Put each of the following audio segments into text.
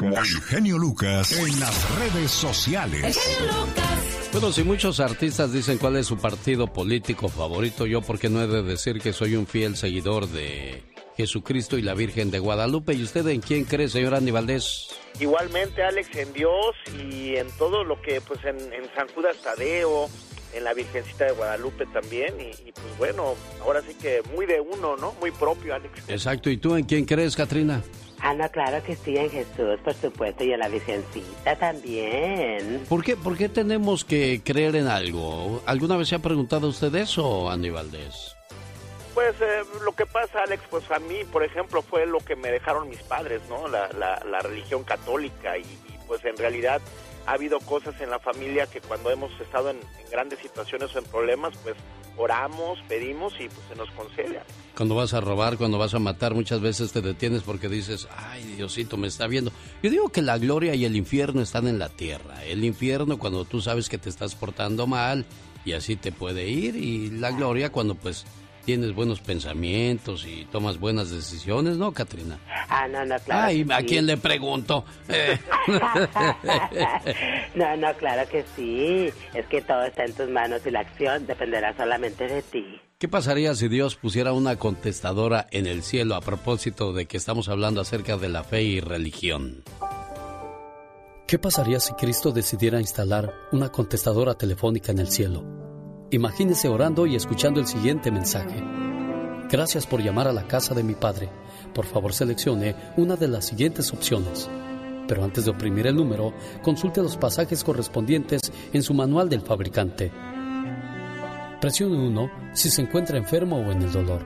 El genio Lucas en las redes sociales. El genio Lucas. Bueno, si muchos artistas dicen cuál es su partido político favorito, yo porque no he de decir que soy un fiel seguidor de Jesucristo y la Virgen de Guadalupe. ¿Y usted en quién cree, señor Andy Valdés? Igualmente, Alex, en Dios y en todo lo que, pues en, San Judas Tadeo, en la Virgencita de Guadalupe también. Y, pues bueno, ahora sí que muy de uno, ¿no? Muy propio, Alex. Exacto. ¿Y tú en quién crees, Katrina? Ah, no, claro que sí, en Jesús, por supuesto, y en la Virgencita también. ¿Por qué, ¿Por qué tenemos que creer en algo? ¿Alguna vez se ha preguntado usted eso, Andy Valdés? Pues eh, lo que pasa, Alex, pues a mí, por ejemplo, fue lo que me dejaron mis padres, ¿no? La, la, religión católica y, pues en realidad ha habido cosas en la familia que cuando hemos estado en, grandes situaciones o en problemas, pues oramos, pedimos y pues se nos concede. Cuando vas a robar, cuando vas a matar, muchas veces te detienes porque dices, ay Diosito, me está viendo. Yo digo que la gloria y el infierno están en la tierra. El infierno cuando tú sabes que te estás portando mal y así te puede ir y la gloria cuando pues tienes buenos pensamientos y tomas buenas decisiones, ¿no, Katrina? Ah, no, no, claro. Ay, ¿a quién le pregunto? no, no, claro que sí. Es que todo está en tus manos y la acción dependerá solamente de ti. ¿Qué pasaría si Dios pusiera una contestadora en el cielo a propósito de que estamos hablando acerca de la fe y religión? ¿Qué pasaría si Cristo decidiera instalar una contestadora telefónica en el cielo? Imagínese orando y escuchando el siguiente mensaje. Gracias por llamar a la casa de mi padre. Por favor seleccione una de las siguientes opciones. Pero antes de oprimir el número, consulte los pasajes correspondientes en su manual del fabricante. Presione 1 si se encuentra enfermo o en el dolor.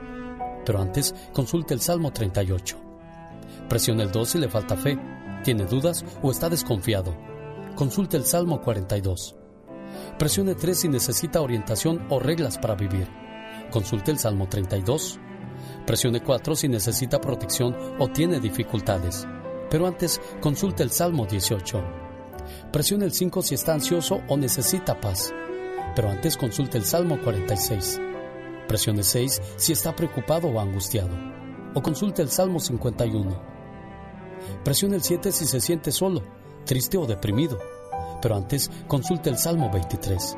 Pero antes, consulte el Salmo 38. Presione el 2 si le falta fe, tiene dudas o está desconfiado. Consulte el Salmo 42. Presione 3 si necesita orientación o reglas para vivir. Consulte el Salmo 32. Presione 4 si necesita protección o tiene dificultades. Pero antes, consulte el Salmo 18. Presione el 5 si está ansioso o necesita paz. Pero antes consulte el Salmo 46. Presione 6 si está preocupado o angustiado. O consulte el Salmo 51. Presione el 7 si se siente solo, triste o deprimido pero antes consulte el Salmo 23.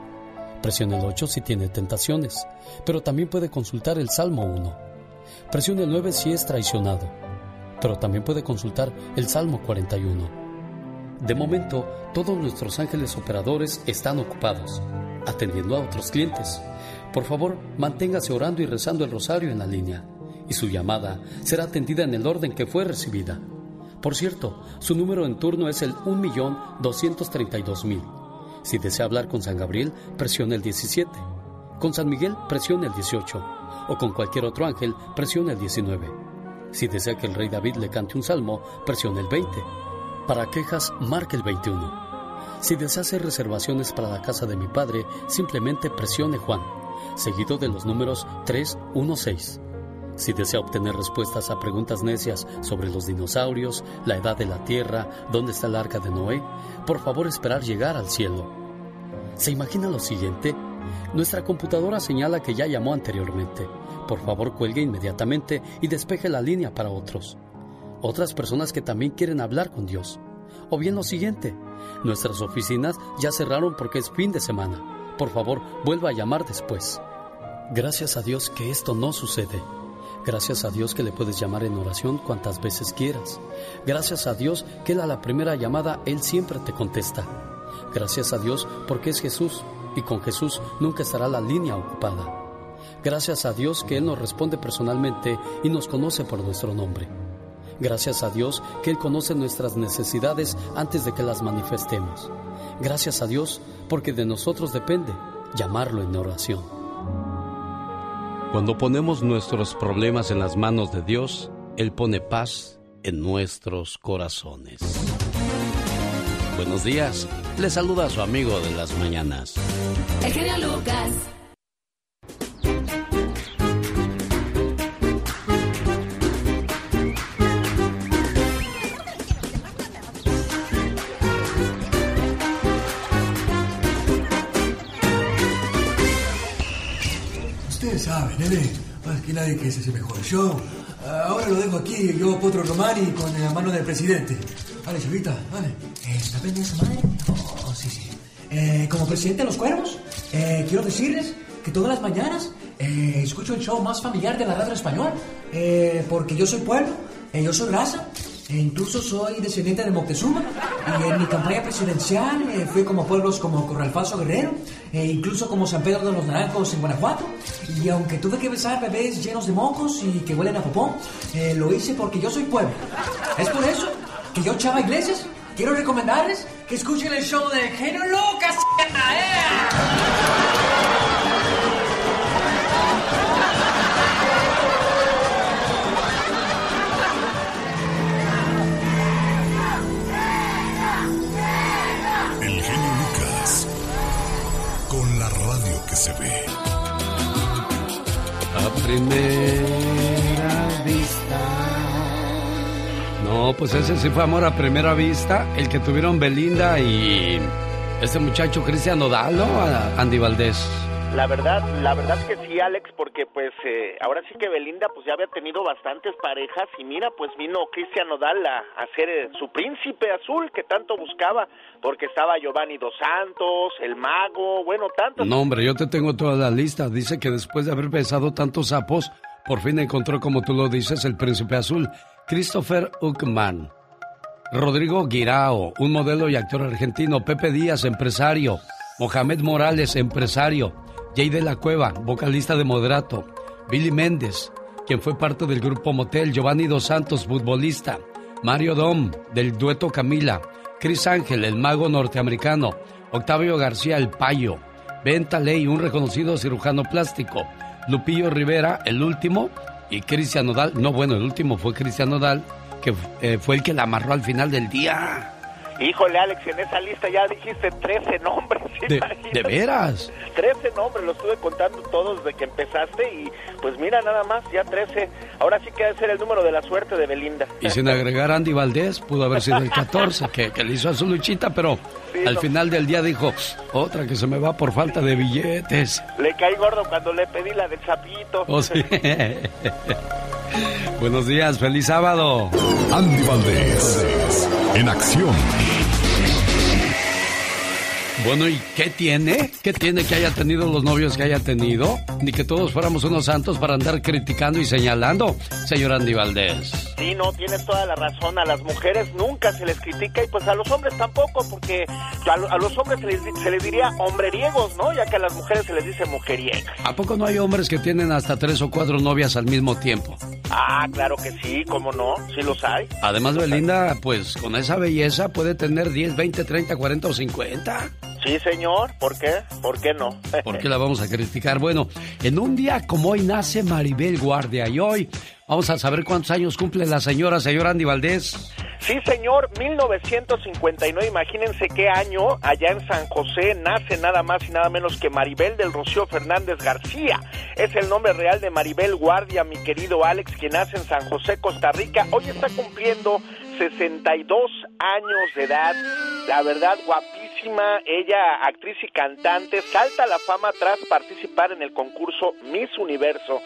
Presione el 8 si tiene tentaciones, pero también puede consultar el Salmo 1. Presione el 9 si es traicionado, pero también puede consultar el Salmo 41. De momento, todos nuestros ángeles operadores están ocupados, atendiendo a otros clientes. Por favor, manténgase orando y rezando el rosario en la línea, y su llamada será atendida en el orden que fue recibida. Por cierto, su número en turno es el 1.232.000. Si desea hablar con San Gabriel, presione el 17. Con San Miguel, presione el 18. O con cualquier otro ángel, presione el 19. Si desea que el rey David le cante un salmo, presione el 20. Para quejas, marque el 21. Si desea hacer reservaciones para la casa de mi padre, simplemente presione Juan, seguido de los números 316. Si desea obtener respuestas a preguntas necias sobre los dinosaurios, la edad de la Tierra, dónde está el arca de Noé, por favor esperar llegar al cielo. ¿Se imagina lo siguiente? Nuestra computadora señala que ya llamó anteriormente. Por favor cuelgue inmediatamente y despeje la línea para otros. Otras personas que también quieren hablar con Dios. O bien lo siguiente, nuestras oficinas ya cerraron porque es fin de semana. Por favor, vuelva a llamar después. Gracias a Dios que esto no sucede. Gracias a Dios que le puedes llamar en oración cuantas veces quieras. Gracias a Dios que Él a la primera llamada, Él siempre te contesta. Gracias a Dios porque es Jesús y con Jesús nunca estará la línea ocupada. Gracias a Dios que Él nos responde personalmente y nos conoce por nuestro nombre. Gracias a Dios que Él conoce nuestras necesidades antes de que las manifestemos. Gracias a Dios porque de nosotros depende llamarlo en oración. Cuando ponemos nuestros problemas en las manos de Dios, Él pone paz en nuestros corazones. Buenos días, le saluda a su amigo de las mañanas. El Lucas. Sabe, nene. Más que nadie que ese es el mejor show. Ahora lo dejo aquí, yo, Potro Romani, con la mano del presidente. Vale, chavita, vale. ¿Está pendiente esa madre? Oh, sí, sí. Eh, como presidente de los cuervos, eh, quiero decirles que todas las mañanas eh, escucho el show más familiar de la radio español, porque yo soy pueblo, yo soy raza, e incluso soy descendiente de Moctezuma y en mi campaña presidencial eh, fui como pueblos como Corralfaso Guerrero e incluso como San Pedro de los Naranjos en Guanajuato y aunque tuve que besar bebés llenos de mocos y que huelen a popó, eh, lo hice porque yo soy pueblo. Es por eso que yo, Chava Iglesias, quiero recomendarles que escuchen el show de Genio Lucas. A primera vista. No, pues ese sí fue amor a primera vista, el que tuvieron Belinda y este muchacho Cristian Nodal, ¿no? Andy Valdés. La verdad, la verdad que sí, Alex, porque pues eh, ahora sí que Belinda pues ya había tenido bastantes parejas y mira, pues vino Cristian Nodal a, a ser eh, su príncipe azul que tanto buscaba, porque estaba Giovanni Dos Santos, el mago, bueno, tantos. No, hombre, yo te tengo toda la lista. Dice que después de haber besado tantos sapos, por fin encontró, como tú lo dices, el príncipe azul, Christopher Uckman. Rodrigo Guirao, un modelo y actor argentino, Pepe Díaz, empresario, Mohamed Morales, empresario, Jay de la Cueva, vocalista de Moderato, Billy Méndez, quien fue parte del grupo Motel, Giovanni Dos Santos, futbolista, Mario Dom, del dueto Camila, Chris Ángel, el mago norteamericano, Octavio García, el payo, Benta Ley, un reconocido cirujano plástico, Lupillo Rivera, el último, y Cristian Nodal, no bueno, el último fue Cristian Nodal, que eh, fue el que la amarró al final del día. Híjole, Alex, en esa lista ya dijiste 13 nombres. ¿De, ¿De, veras? 13 nombres, los estuve contando todos desde que empezaste y pues mira, nada más, ya 13. Ahora sí que debe ser el número de la suerte de Belinda. Y sin agregar Andy Valdés, pudo haber sido el 14, que, que le hizo a su luchita, pero al final del día dijo, otra que se me va por falta de billetes. Le caí gordo cuando le pedí la del sapito. Oh, sí. Buenos días, feliz sábado. Andy Valdés, en acción. Bueno, ¿y qué tiene? ¿Qué tiene que haya tenido los novios que haya tenido? Ni que todos fuéramos unos santos para andar criticando y señalando, señor Andy Valdés. Sí, no, tienes toda la razón. A las mujeres nunca se les critica y pues a los hombres tampoco, porque a, los hombres se les, se les, diría hombreriegos, ¿no? Ya que a las mujeres se les dice mujeriegas. ¿A poco no hay hombres que tienen hasta tres o cuatro novias al mismo tiempo? Ah, claro que sí, ¿cómo no? Sí los hay. Además, Belinda, pues con esa belleza puede tener 10, 20, 30, 40 o 50. Sí, señor. ¿Por qué? ¿Por qué no? ¿Por qué la vamos a criticar? Bueno, en un día como hoy nace Maribel Guardia y hoy vamos a saber cuántos años cumple la señora, señor Andy Valdés. Sí, señor, 1959, imagínense qué año, allá en San José nace nada más y nada menos que Maribel del Rocío Fernández García. Es el nombre real de Maribel Guardia, mi querido Alex, que nace en San José, Costa Rica. Hoy está cumpliendo 62 años de edad. La verdad, guapísima. Ella, actriz y cantante, salta a la fama tras participar en el concurso Miss Universo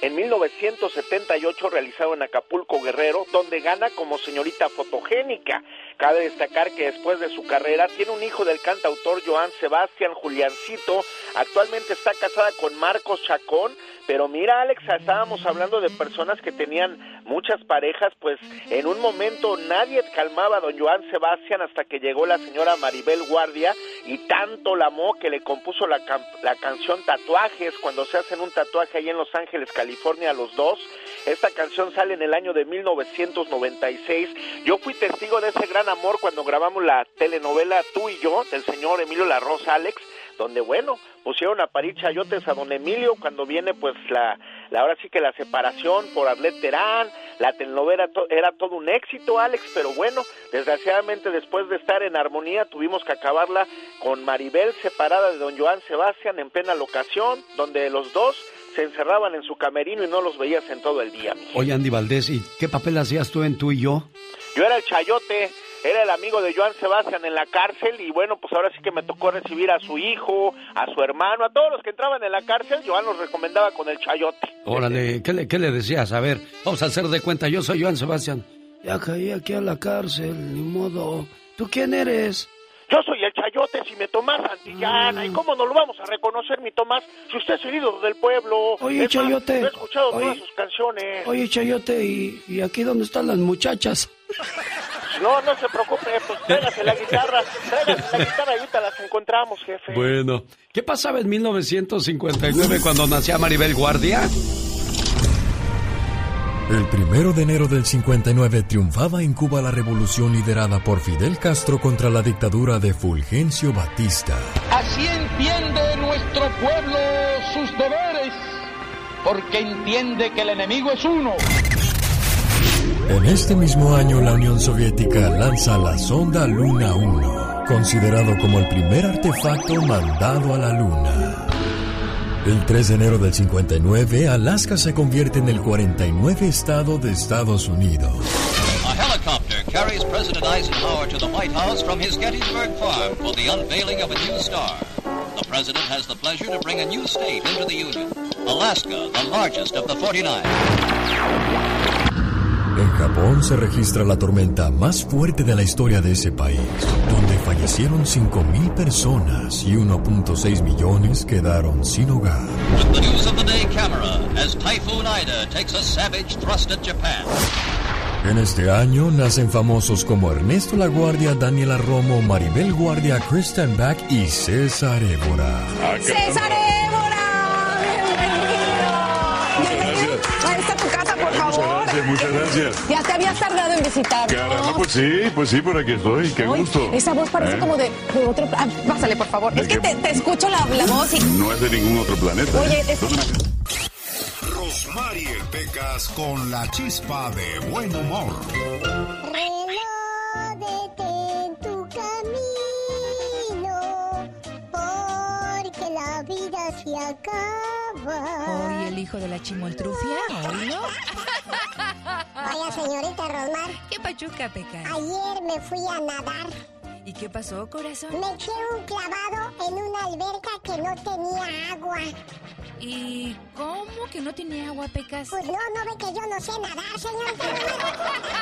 en 1978 realizado en Acapulco Guerrero, donde gana como señorita fotogénica. Cabe destacar que después de su carrera tiene un hijo del cantautor Joan Sebastián Juliancito, actualmente está casada con Marcos Chacón, pero mira, Alex, estábamos hablando de personas que tenían muchas parejas, pues en un momento nadie calmaba a don Joan Sebastián hasta que llegó la señora Maribel Guardia y tanto la amó que le compuso la, la canción Tatuajes cuando se hacen un tatuaje ahí en Los Ángeles, California, los dos. Esta canción sale en el año de 1996. Yo fui testigo de ese gran amor cuando grabamos la telenovela Tú y yo del señor Emilio La Alex donde bueno, pusieron a parir chayotes a don Emilio cuando viene pues la, la ahora sí que la separación por Arlet Terán, la telenovela era todo un éxito Alex, pero bueno, desgraciadamente después de estar en armonía tuvimos que acabarla con Maribel separada de don Joan Sebastián en plena locación, donde los dos se encerraban en su camerino y no los veías en todo el día. Oye Andy Valdés, ¿y qué papel hacías tú en tú y yo? Yo era el chayote era el amigo de Joan Sebastián en la cárcel y bueno, pues ahora sí que me tocó recibir a su hijo, a su hermano, a todos los que entraban en la cárcel, Joan los recomendaba con el chayote. Órale, ¿qué le, qué le decías? A ver, vamos a hacer de cuenta, yo soy Joan Sebastián. Ya caí aquí a la cárcel, ni modo. ¿Tú quién eres? Yo soy el Chayote, si me Tomás Santillana. ¿Y cómo no lo vamos a reconocer, mi Tomás, si usted es el ídolo del pueblo? Oye, Chayote. he escuchado todas sus canciones. Oye, Chayote, ¿y, ¿y, aquí dónde están las muchachas? No, no se preocupe, pues tráigase la guitarra, tráigase la guitarra y ahorita las encontramos, jefe. Bueno, ¿qué pasaba en 1959 cuando nacía Maribel Guardia? El primero de enero del 59 triunfaba en Cuba la revolución liderada por Fidel Castro contra la dictadura de Fulgencio Batista. Así entiende nuestro pueblo sus deberes, porque entiende que el enemigo es uno. En este mismo año la Unión Soviética lanza la sonda Luna 1, considerado como el primer artefacto mandado a la Luna. El 3 de enero del 59, Alaska se convierte en el 49 estado de Estados Unidos. A helicopter carries President Eisenhower to the White House from his Gettysburg farm for the unveiling of a new star. The president has the pleasure to bring a new state into the Union, Alaska, the largest of the 49. En Japón se registra la tormenta más fuerte de la historia de ese país, donde fallecieron 5.000 personas y 1.6 millones quedaron sin hogar. With the news of the day camera, as Typhoon Ida takes a savage thrust at Japan. En este año nacen famosos como Ernesto La Guardia, Daniela Romo, Maribel Guardia, Kristen Back y César Évora. ¡César Évora! Muchas gracias. Ya te habías tardado en visitarnos. Caramba, pues sí, pues sí, por aquí estoy. Qué Ay, gusto. Esa voz parece ¿Eh? como de, de otro... Ah, pásale, por favor. Es que te, te escucho la, la voz y... No es de ningún otro planeta. Oye, ¿eh? es- Rosmarie Pecas con la chispa de buen humor. Reládete en la vida se acaba. Hoy el hijo de la chimoltrufia, ¿oílo? Vaya, señorita Rosmar, ¿Qué pachuca, Peca? ayer me fui a nadar. ¿Y qué pasó, corazón? Me eché un clavado en una alberca que no tenía agua. ¿Y cómo que no tenía agua, Pecas? Pues no, no ve que yo no sé nadar, señorita Rosmar.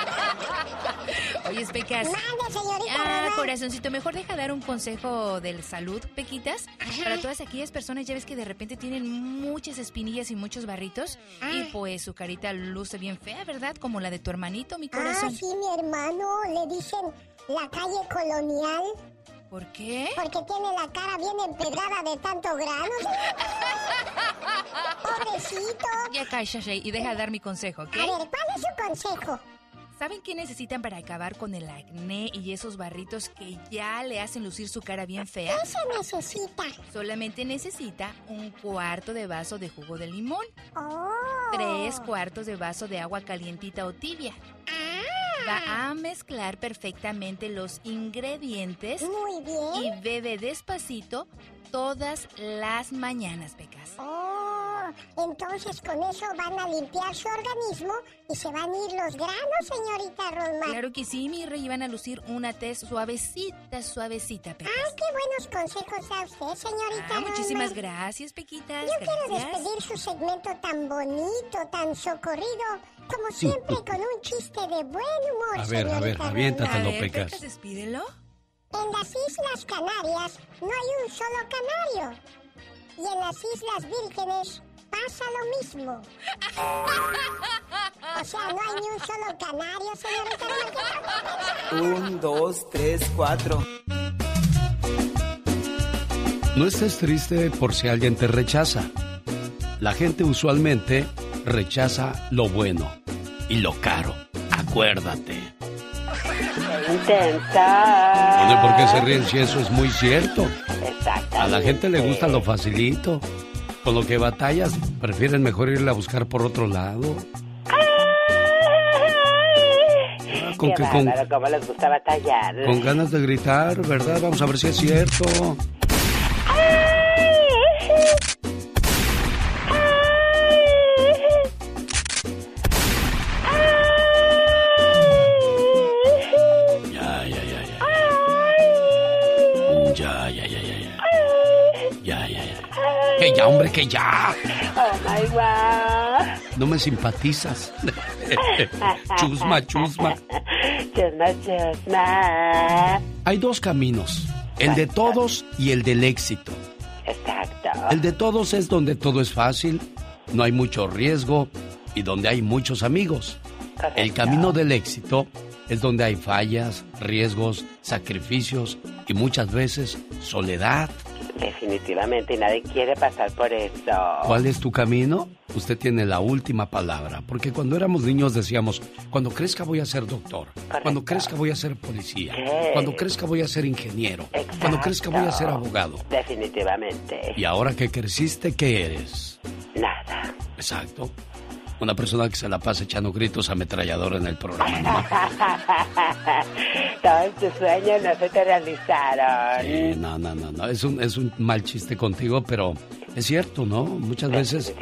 Pecas. Mande, señorita Ah, Rosmar. corazoncito, mejor deja dar un consejo de salud, Pequitas. Para todas aquellas personas, ya ves que de repente tienen muchas espinillas y muchos barritos. Y pues su carita luce bien fea, ¿verdad? Como la de tu hermanito, mi Ah, corazón. sí, mi hermano, le dicen la calle colonial. ¿Por qué? Porque tiene la cara bien empedrada de tanto grano. Pobrecito. Ya cállate y deja dar mi consejo, ¿ok? A ver, ¿cuál es su consejo? ¿Saben qué necesitan para acabar con el acné y esos barritos que ya le hacen lucir su cara bien fea? ¿Qué se necesita? Solamente necesita un cuarto de vaso de jugo de limón, Oh. tres cuartos de vaso de agua calientita o tibia. Va a mezclar perfectamente los ingredientes Muy bien. y bebe despacito todas las mañanas, Pecas. Oh, entonces con eso van a limpiar su organismo y se van a ir los granos, señorita Rosmar. Claro que sí, mi rey, van a lucir una tez suavecita, suavecita, Pecas. Ay, qué buenos consejos da usted, señorita Ah, muchísimas Rosmar. gracias, Pequitas. Yo quiero despedir su segmento tan bonito, tan socorrido, como siempre con un chiste de buen humor, A ver, a ver, señorita aviéntatelo, Rosmar. Pecas. despídelo. En las Islas Canarias no hay un solo canario. Y en las Islas Vírgenes pasa lo mismo. O sea, no hay ni un solo canario, señorita. Un, dos, tres, cuatro. No estés triste por si alguien te rechaza. La gente usualmente rechaza lo bueno y lo caro. Acuérdate. Intenta. No sé por qué se ríen si eso es muy cierto. Exactamente. A la gente le gusta lo facilito. Con lo que batallas, prefieren mejor irle a buscar por otro lado. Ah, con, Qué que- con, bárbaro, cómo les gusta batallar. con ganas de gritar, ¿verdad? Vamos a ver si es cierto. Que ya, hombre, que ya. Oh my God. No me simpatizas. chusma, chusma. Chusma, chusma. Hay dos caminos, el de todos y el del éxito. Exacto. El de todos es donde todo es fácil, no hay mucho riesgo y donde hay muchos amigos. El camino del éxito es donde hay fallas, riesgos, sacrificios y muchas veces soledad. Definitivamente, y nadie quiere pasar por eso. ¿Cuál es tu camino? Usted tiene la última palabra, porque cuando éramos niños decíamos, cuando crezca voy a ser doctor, cuando crezca voy a ser policía, cuando crezca voy a ser ingeniero, cuando crezca voy a ser abogado. Definitivamente. ¿Y ahora que creciste, qué eres? Nada. Exacto. Una persona que se la pasa echando gritos ametrallador en el programa. ¿no? Todos tus sueños no se te realizaron. Sí, no, no, no, no. Es un, es un mal chiste contigo, pero es cierto, ¿no? Muchas veces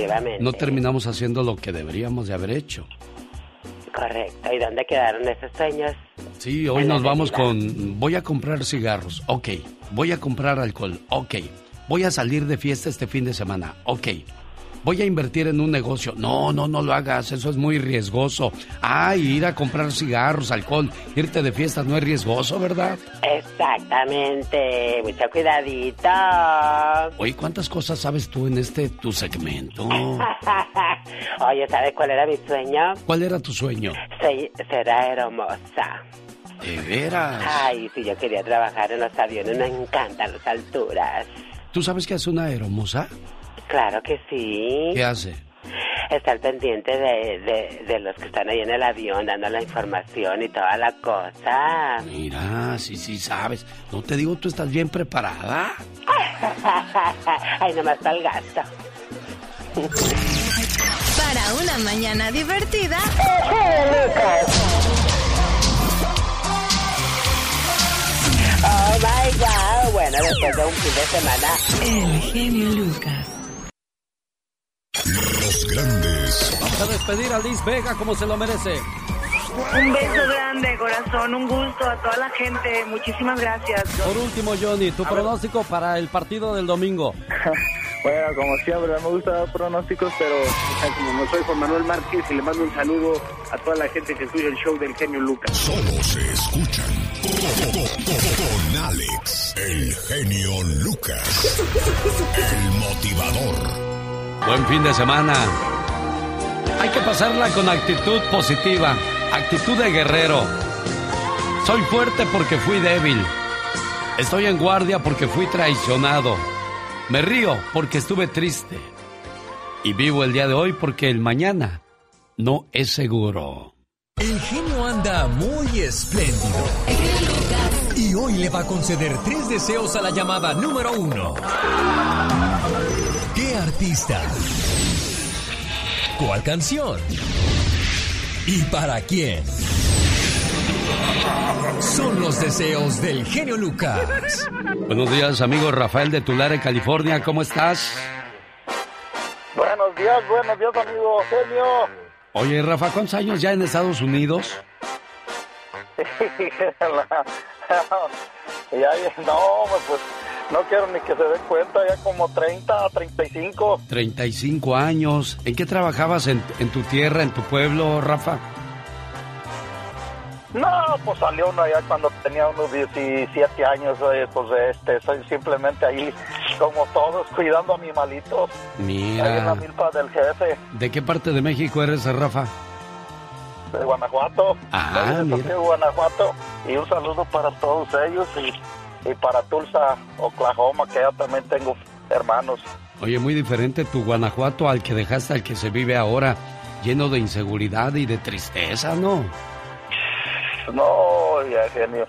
no terminamos haciendo lo que deberíamos de haber hecho. Correcto. ¿Y dónde quedaron esos sueños? Sí, hoy nos vamos con... Voy a comprar cigarros. Ok. Voy a comprar alcohol. Ok. Voy a salir de fiesta este fin de semana. Ok voy a invertir en un negocio. No, no, no lo hagas, eso es muy riesgoso. Ay, ir a comprar cigarros, alcohol, irte de fiesta no es riesgoso, ¿verdad? Exactamente, mucho cuidadito. Oye, ¿cuántas cosas sabes tú en este tu segmento? Oye, ¿sabes cuál era mi sueño? ¿Cuál era tu sueño? será hermosa. ¿De veras? Ay, si yo quería trabajar en los aviones, me encantan las alturas. ¿Tú sabes qué es una hermosa? Claro que sí. ¿Qué hace? Estar pendiente de, de, los que están ahí en el avión dando la información y toda la cosa. Mira, sí, sí sabes. No te digo, tú estás bien preparada. Ay, nomás está el gasto. Para una mañana divertida. Oh my god. Bueno, después de un fin de semana. El genio Lucas. Los grandes. Vamos a despedir a Liz Vega como se lo merece. Un beso grande, corazón, un gusto a toda la gente. Muchísimas gracias. Por último, Johnny, tu pronóstico para el partido del domingo. bueno, como siempre, me gusta dar pronósticos, pero como no soy Juan Manuel Márquez y le mando un saludo a toda la gente que escucha el show del genio Lucas. Solo se escuchan con Alex, el genio Lucas, el motivador. Buen fin de semana. Hay que pasarla con actitud positiva, actitud de guerrero. Soy fuerte porque fui débil. Estoy en guardia porque fui traicionado. Me río porque estuve triste. Y vivo el día de hoy porque el mañana no es seguro. El genio anda muy espléndido. Y hoy le va a conceder tres deseos a la llamada número uno. ¿Qué artista? ¿Cuál canción? ¿Y para quién? Son los deseos del genio Lucas. Buenos días, amigo Rafael de Tulare, California. ¿Cómo estás? Buenos días, buenos días, amigo genio. Oye, Rafa, ¿cuántos años ya en Estados Unidos? ya, no, pues no quiero ni que se den cuenta, ya como 30, 35. 35 años. ¿En qué trabajabas en, tu tierra, en tu pueblo, Rafa? No, pues salió uno allá cuando tenía unos 17 años, pues este, soy simplemente ahí, como todos, cuidando animalitos. Mira. Ahí en la milpa del jefe. ¿De qué parte de México eres, Rafa? De Guanajuato. Ah, mira. De Guanajuato. Y un saludo para todos ellos y y para Tulsa, Oklahoma, que ya también tengo hermanos. Oye, muy diferente tu Guanajuato al que dejaste, al que se vive ahora, lleno de inseguridad y de tristeza, ¿no? No, ya genio.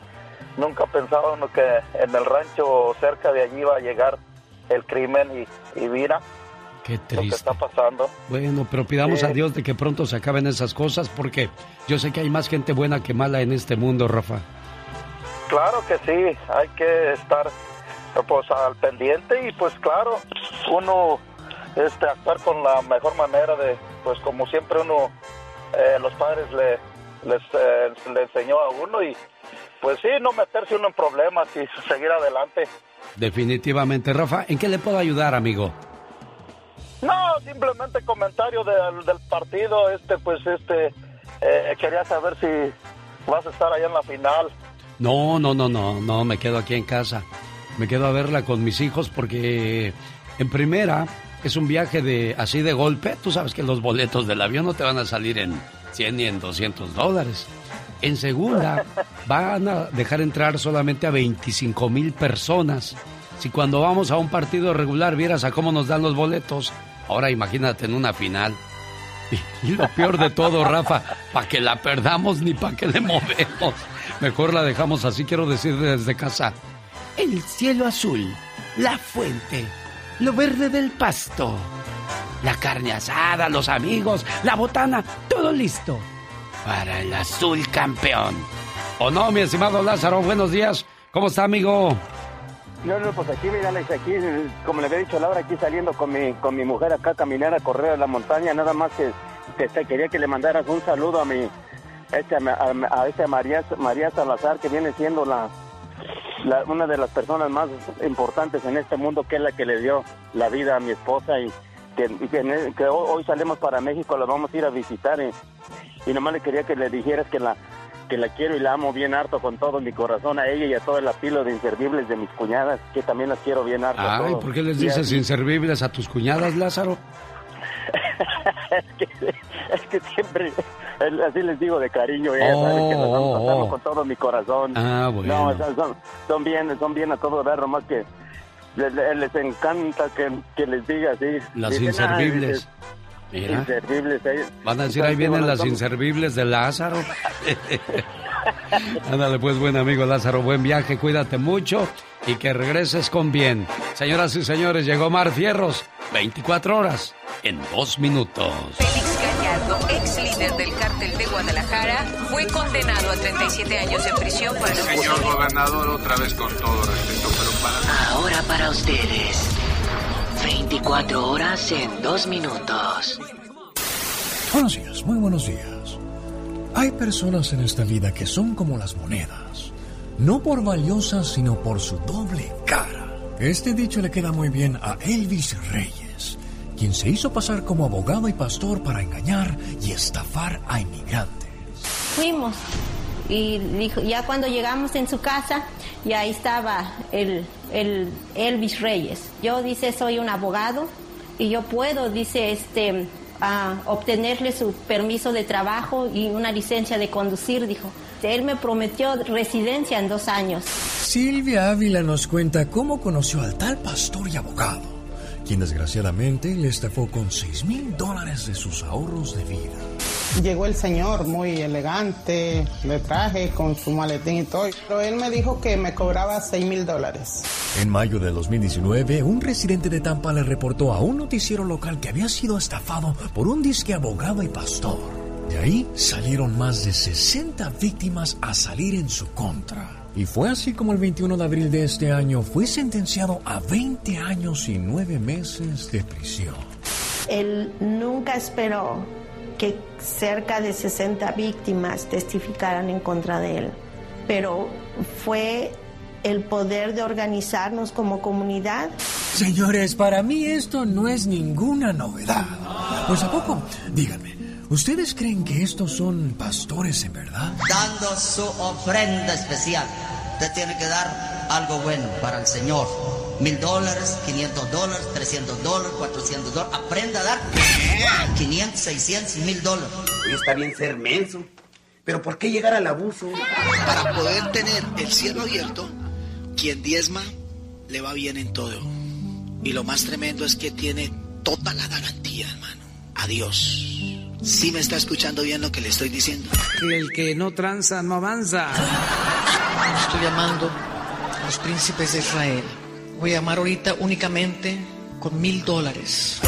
Nunca pensaba uno que en el rancho cerca de allí iba a llegar el crimen y, y mira. Qué triste. Lo que está pasando. Bueno, pero pidamos a Dios de que pronto se acaben esas cosas porque yo sé que hay más gente buena que mala en este mundo, Rafa. Claro que sí, hay que estar pues al pendiente y pues claro, uno este actuar con la mejor manera de pues como siempre uno eh, los padres le les eh, le enseñó a uno y pues sí, no meterse uno en problemas y seguir adelante. Definitivamente, Rafa, ¿en qué le puedo ayudar, amigo? simplemente comentario del, del partido, este, pues, este, eh, quería saber si vas a estar allá en la final. No, no, no, no, no, me quedo aquí en casa. Me quedo a verla con mis hijos porque en primera es un viaje de así de golpe. Tú sabes que los boletos del avión no te van a salir en 100 ni en 200 dólares. En segunda, van a dejar entrar solamente a 25 mil personas. Si cuando vamos a un partido regular vieras a cómo nos dan los boletos, ahora imagínate en una final. Y, lo peor de todo, Rafa, para que la perdamos ni para que le movemos. Mejor la dejamos así, quiero decir desde casa. El cielo azul, la fuente, lo verde del pasto, la carne asada, los amigos, la botana, todo listo para el azul campeón. ¿O no, mi estimado Lázaro? Buenos días. ¿Cómo está, amigo? No, no, pues aquí, mira, aquí, como le había dicho Laura, aquí saliendo con mi, con mi mujer acá a caminar a correr a la montaña, nada más que, que quería que le mandaras un saludo a mi, este, a, a, esta María, María Salazar, que viene siendo la, una de las personas más importantes en este mundo, que es la que le dio la vida a mi esposa y que, que, hoy salimos para México, la vamos a ir a visitar y, y nomás le quería que le dijeras que la que la quiero y la amo bien harto con todo mi corazón a ella y a todo el apilo de inservibles de mis cuñadas, que también las quiero bien harto. Ay, ¿por qué les dices inservibles a tus cuñadas, Lázaro? es, que, es que siempre, así les digo de cariño, ella sabe que nos vamos oh, oh. con todo mi corazón. Ah, bueno. No, son, son bien, son bien a todo dar, más que les, encanta que, que, les diga así. Las inservibles. Inservibles. Van a decir, ahí vienen las inservibles de Lázaro. Ándale pues, buen amigo Lázaro, buen viaje, cuídate mucho y que regreses con bien. Señoras y señores, llegó Mar Fierros, 24 horas en dos minutos. Gallardo, ex líder del cártel de Guadalajara, fue condenado a 37 años de prisión por el Señor gobernador, otra vez con todo respeto, pero para... Ahora para ustedes, 24 horas en dos minutos. Buenos días, muy buenos días. Hay personas en esta vida que son como las monedas, no por valiosas, sino por su doble cara. Este dicho le queda muy bien a Elvis Reyes, quien se hizo pasar como abogado y pastor para engañar y estafar a inmigrantes. Fuimos y dijo, ya cuando llegamos en su casa, ya ahí estaba el, el Elvis Reyes. Yo dice, soy un abogado y yo puedo, dice, este, obtenerle su permiso de trabajo y una licencia de conducir, dijo. Él me prometió residencia en dos años. Silvia Ávila nos cuenta cómo conoció al tal pastor y abogado, quien desgraciadamente le estafó con 6 mil dólares de sus ahorros de vida. Llegó el señor muy elegante, de traje, con su maletín y todo, pero él me dijo que me cobraba 6 mil dólares. En mayo de 2019, un residente de Tampa le reportó a un noticiero local que había sido estafado por un disque abogado y pastor. De ahí salieron más de 60 víctimas a salir en su contra. Y fue así como el 21 de abril de este año fue sentenciado a 20 años y 9 meses de prisión. Él nunca esperó que cerca de 60 víctimas testificaran en contra de él, pero fue el poder de organizarnos como comunidad. Señores, para mí esto no es ninguna novedad. Pues a poco, díganme, ¿ustedes creen que estos son pastores en verdad? Dando su ofrenda especial. Usted tiene que dar algo bueno para el Señor mil dólares, 500 dólares, 300 dólares, 400 dólares. Aprenda a dar 500, 600, mil dólares. Hoy está bien ser menso. Pero ¿por qué llegar al abuso? Para poder tener el cielo abierto, quien diezma le va bien en todo. Y lo más tremendo es que tiene toda la garantía, hermano. Adiós. ¿Sí me está escuchando bien lo que le estoy diciendo? El que no tranza no avanza. Estoy llamando a los príncipes de Israel voy a llamar ahorita únicamente con mil dólares.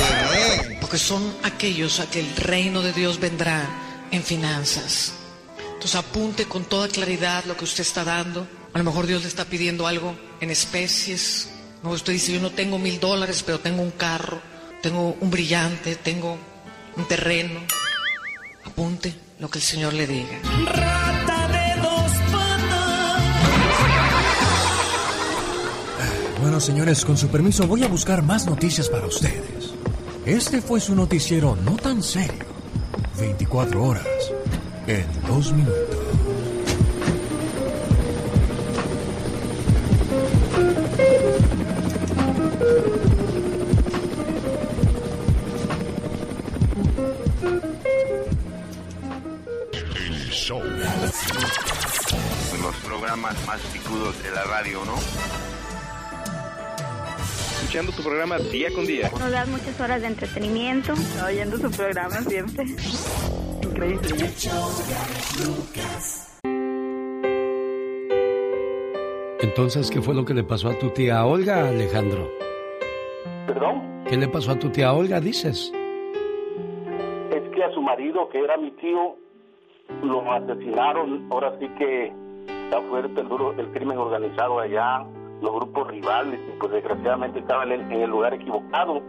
Porque son aquellos a que el reino de Dios vendrá en finanzas. Entonces apunte con toda claridad lo que usted está dando. A lo mejor Dios le está pidiendo algo en especies. No, usted dice, yo no tengo mil dólares, pero tengo un carro, tengo un brillante, tengo un terreno. Apunte lo que el Señor le diga. Bueno, señores, con su permiso voy a buscar más noticias para ustedes. Este fue su noticiero no tan serio. 24 horas en dos minutos. Show. Los programas más picudos de la radio, ¿no? Escuchando tu programa día con día. Nos das muchas horas de entretenimiento. Oyendo su programa siempre. Increíble. Entonces, ¿qué fue lo que le pasó a tu tía Olga, Alejandro? ¿Perdón? ¿Qué le pasó a tu tía Olga, dices? Es que a su marido, que era mi tío, lo asesinaron. Ahora sí que está fuerte el, duro, el crimen organizado allá, los grupos rivales, y pues desgraciadamente estaba en el, lugar equivocado.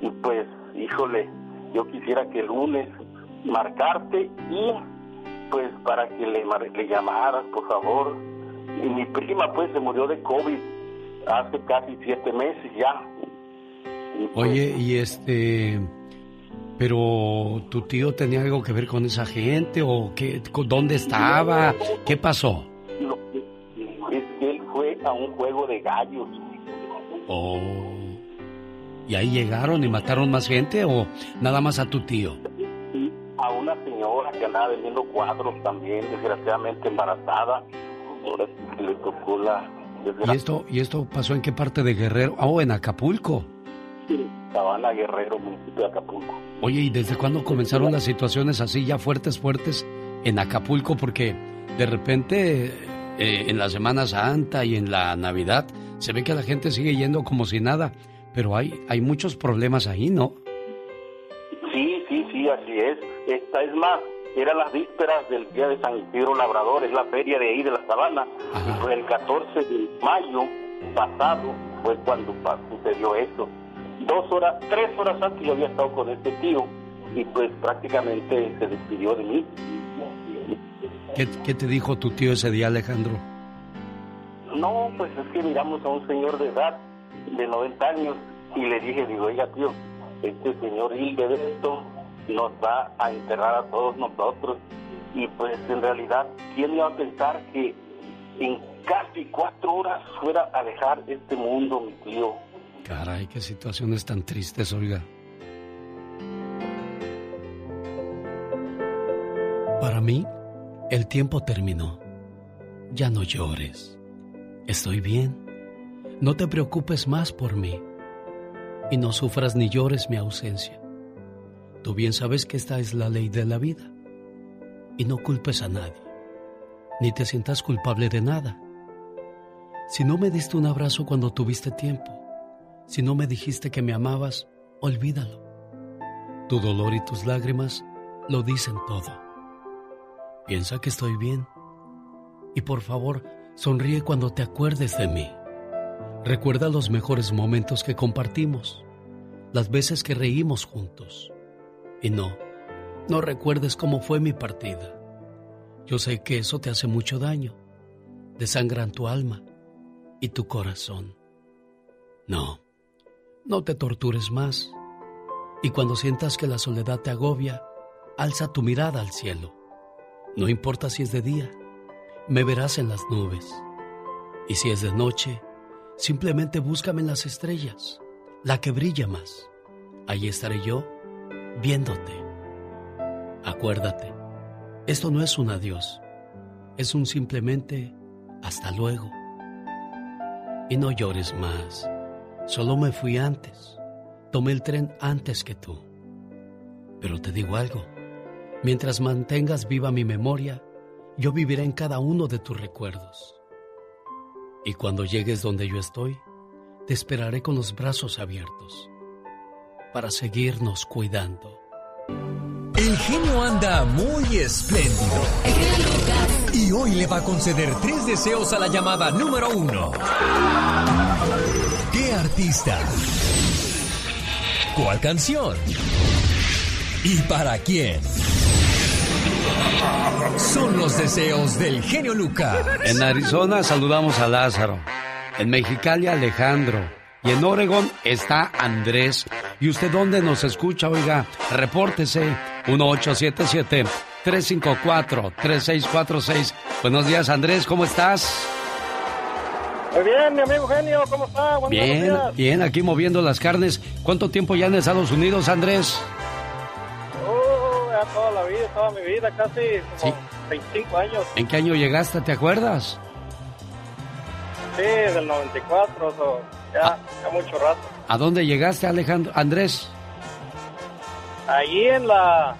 Y pues, híjole, yo quisiera que el lunes marcarte y pues para que le, le llamaras, por favor. Y mi prima pues se murió de COVID hace casi siete meses ya. Pues, Oye, y este... Pero tu tío tenía algo que ver con esa gente o qué, con- dónde estaba, qué pasó. Es que él fue a un juego de gallos. Oh. ¿Y ahí llegaron y mataron más gente o nada más a tu tío? y a una señora que andaba vendiendo cuadros también, desgraciadamente embarazada. Ahora sí le tocó la ¿Y esto, ¿Y esto pasó en qué parte de Guerrero? Oh, en Acapulco. Sabana Guerrero, municipio de Acapulco. Oye, ¿y desde cuándo comenzaron las situaciones así ya fuertes, fuertes en Acapulco? Porque de repente eh, en la Semana Santa y en la Navidad se ve que la gente sigue yendo como si nada, pero hay, hay muchos problemas ahí, ¿no? Sí, sí, sí, así es. Esta es más, eran las vísperas del día de San Isidro Labrador, es la feria de ahí de la Sabana. Y fue el 14 de mayo pasado fue cuando sucedió esto. Dos horas, tres horas antes yo había estado con este tío y pues prácticamente se despidió de mí. ¿Qué, qué te dijo tu tío ese día, Alejandro? No, pues es que miramos a un señor de edad, de 90 años, y le dije, digo, oiga tío, este señor Hildeberto nos va a enterrar a todos nosotros. Y pues en realidad, ¿quién iba a pensar que en casi cuatro horas fuera a dejar este mundo, mi tío? Caray, qué situaciones tan tristes, oiga. Para mí, el tiempo terminó. Ya no llores. Estoy bien. No te preocupes más por mí. Y no sufras ni llores mi ausencia. Tú bien sabes que esta es la ley de la vida. Y no culpes a nadie. Ni te sientas culpable de nada. Si no me diste un abrazo cuando tuviste tiempo, si no me dijiste que me amabas, olvídalo. Tu dolor y tus lágrimas lo dicen todo. Piensa que estoy bien. Y por favor, sonríe cuando te acuerdes de mí. Recuerda los mejores momentos que compartimos, las veces que reímos juntos. Y no, no recuerdes cómo fue mi partida. Yo sé que eso te hace mucho daño, desangran tu alma y tu corazón. No, no te tortures más. Y cuando sientas que la soledad te agobia, alza tu mirada al cielo. No importa si es de día, me verás en las nubes. Y si es de noche, simplemente búscame en las estrellas, la que brilla más. Ahí estaré yo, viéndote. Acuérdate, esto no es un adiós, es un simplemente hasta luego. Y no llores más, solo me fui antes, tomé el tren antes que tú. Pero te digo algo, mientras mantengas viva mi memoria, yo viviré en cada uno de tus recuerdos. Y cuando llegues donde yo estoy, te esperaré con los brazos abiertos para seguirnos cuidando. El genio anda muy espléndido. Y hoy le va a conceder tres deseos a la llamada número uno. ¿Qué artista? ¿Cuál canción? ¿Y para quién? Son los deseos del genio Lucas. En Arizona saludamos a Lázaro. En Mexicali Alejandro. Y en Oregón está Andrés. ¿Y usted dónde nos escucha? Oiga, repórtese 1877-354-3646. Buenos días, Andrés, ¿cómo estás? Muy bien, mi amigo Genio, ¿cómo está? Buenos bien, días. bien, aquí moviendo las carnes. ¿Cuánto tiempo ya en Estados Unidos, Andrés? Uh, ya toda la vida, toda mi vida, casi como 25 años. ¿En qué año llegaste, te acuerdas? Sí, del 94, ya, ya mucho rato. ¿A dónde llegaste, Alejandro Andrés? Ahí en la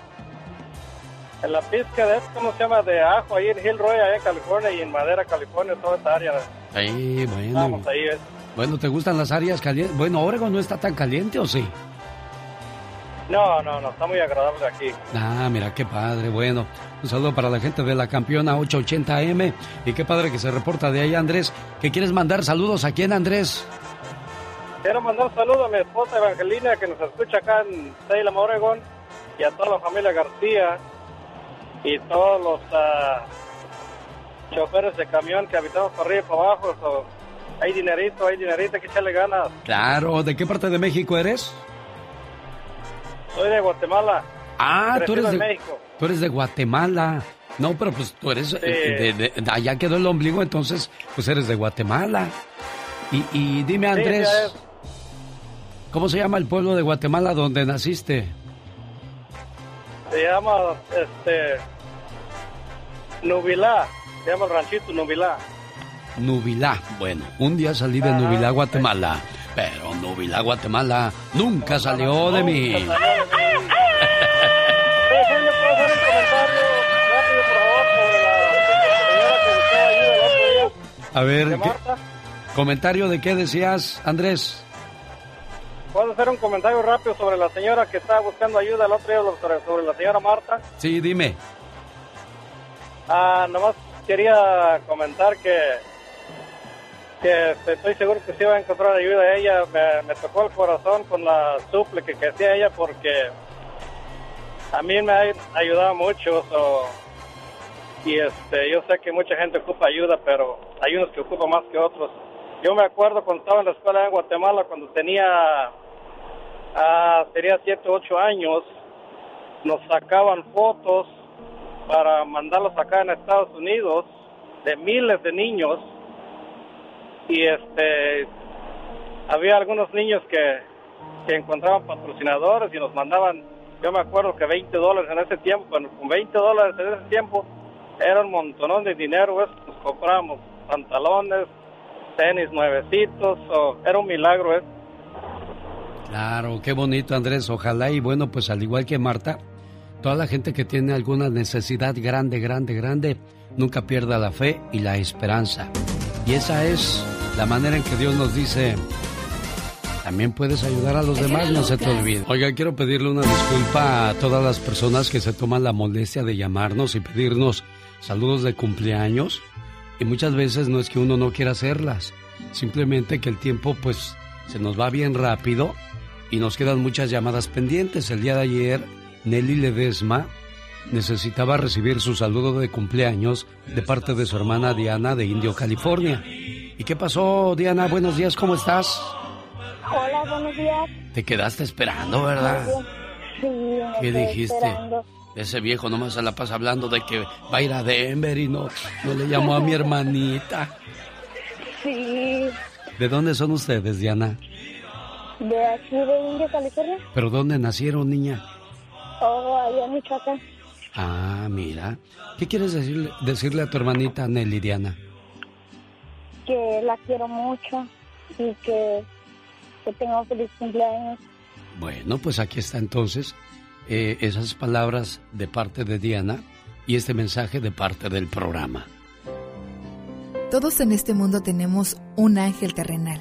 en la pizca de, ¿cómo se llama? De ajo, ahí en Hillroy, allá en California, y en Madera, California, toda esta área. Ahí, bueno. Vamos ahí, ¿ves? Bueno, ¿te gustan las áreas calientes? Bueno, Oregon no está tan caliente, ¿o sí? No, no, no, está muy agradable aquí. Ah, mira, qué padre. Bueno, un saludo para la gente de la campeona 880M. Y qué padre que se reporta de ahí, Andrés. ¿Qué quieres mandar saludos a quién, Andrés? Quiero mandar saludos a mi esposa Evangelina, que nos escucha acá en Salem, Oregon, y a toda la familia García, y todos los ah, choferes de camión que habitamos por arriba y por abajo. hay dinerito, hay dinerito, que echarle ganas. Claro, ¿de qué parte de México eres? Soy de Guatemala. Ah, tú eres de, México. Tú eres de Guatemala. No, pero pues tú eres eh, de, allá quedó el ombligo, entonces pues eres de Guatemala. Y, y dime Andrés, ¿cómo se llama el pueblo de Guatemala donde naciste? Se llama este Nubilá, se llama el ranchito Nubilá. Nubilá, bueno, un día salí de Nubilá, Guatemala. Pero Nubilá, Guatemala nunca salió de mí. A ver, ¿comentario de qué decías, Andrés? ¿Puedo hacer un comentario rápido sobre la señora que estaba buscando ayuda el otro día sobre, la señora Marta? Sí, dime. Ah, nomás quería comentar que que estoy seguro que sí va a encontrar ayuda a ella. Me, tocó el corazón con la suple que hacía ella porque a mí me ha ayudado mucho. y este, yo sé que mucha gente ocupa ayuda, pero hay unos que ocupan más que otros. Yo me acuerdo cuando estaba en la escuela en Guatemala, cuando tenía, ah, sería 7 o 8 años, nos sacaban fotos para mandarlos acá en Estados Unidos de miles de niños y este había algunos niños que, que encontraban patrocinadores y nos mandaban, yo me acuerdo que 20 dólares en ese tiempo, con 20 dólares en ese tiempo era un montonón de dinero, pues, nos comprábamos pantalones, tenis nuevecitos, o, era un milagro. ¿eh? Claro, qué bonito Andrés, ojalá y bueno, pues al igual que Marta, toda la gente que tiene alguna necesidad grande, grande, grande, nunca pierda la fe y la esperanza. Y esa es la manera en que Dios nos dice, también puedes ayudar a los demás, no se te olvide. Oiga, quiero pedirle una disculpa a todas las personas que se toman la molestia de llamarnos y pedirnos saludos de cumpleaños. Y muchas veces no es que uno no quiera hacerlas, simplemente que el tiempo pues se nos va bien rápido y nos quedan muchas llamadas pendientes. El día de ayer, Nelly Ledesma necesitaba recibir su saludo de cumpleaños de parte de su hermana Diana de Indio, California. ¿Y qué pasó, Diana? Buenos días, ¿cómo estás? Hola, buenos días. Te quedaste esperando, ¿verdad? Sí. ¿Qué dijiste? Ese viejo nomás se la pasa hablando de que va a ir a Denver y no, no le llamó a mi hermanita. Sí. ¿De dónde son ustedes, Diana? De aquí, de Indio, California. ¿Pero dónde nacieron, niña? Oh, allá en Michoacán. Ah, mira. ¿Qué quieres decirle, decirle a tu hermanita Nelly Diana? Que la quiero mucho y que, que tenga un feliz cumpleaños. Bueno, pues aquí está entonces eh, esas palabras de parte de Diana y este mensaje de parte del programa. Todos en este mundo tenemos un ángel terrenal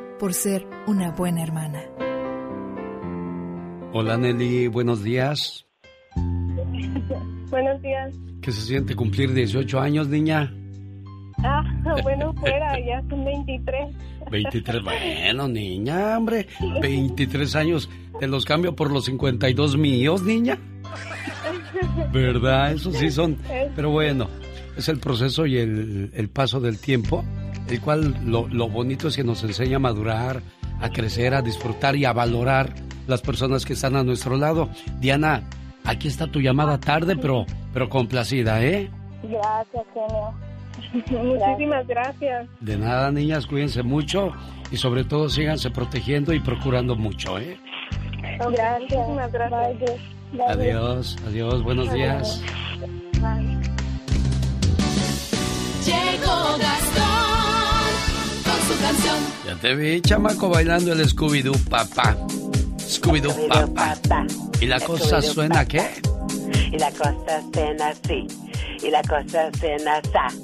por ser una buena hermana. Hola Nelly, buenos días. Buenos días. ¿Qué se siente cumplir 18 años, niña? Ah, bueno, fuera, ya son 23. 23, bueno, niña, hombre, 23 años, te los cambio por los 52 míos, niña. ¿Verdad? Eso sí son. Pero bueno, es el proceso y el, paso del tiempo, el cual lo, lo bonito es que nos enseña a madurar, a crecer, a disfrutar y a valorar las personas que están a nuestro lado. Diana, aquí está tu llamada tarde, pero, pero complacida, ¿eh? Gracias, genio. Muchísimas gracias. De nada, niñas, cuídense mucho y sobre todo síganse protegiendo y procurando mucho, ¿eh? Gracias. gracias. Adiós, adiós, buenos días. Llegó Gastón su canción. Ya te vi, chamaco, bailando el Scooby-Doo, papá. Scooby-Doo, papá. ¿Y la cosa suena qué? Y la cosa suena así. Y la cosa suena así.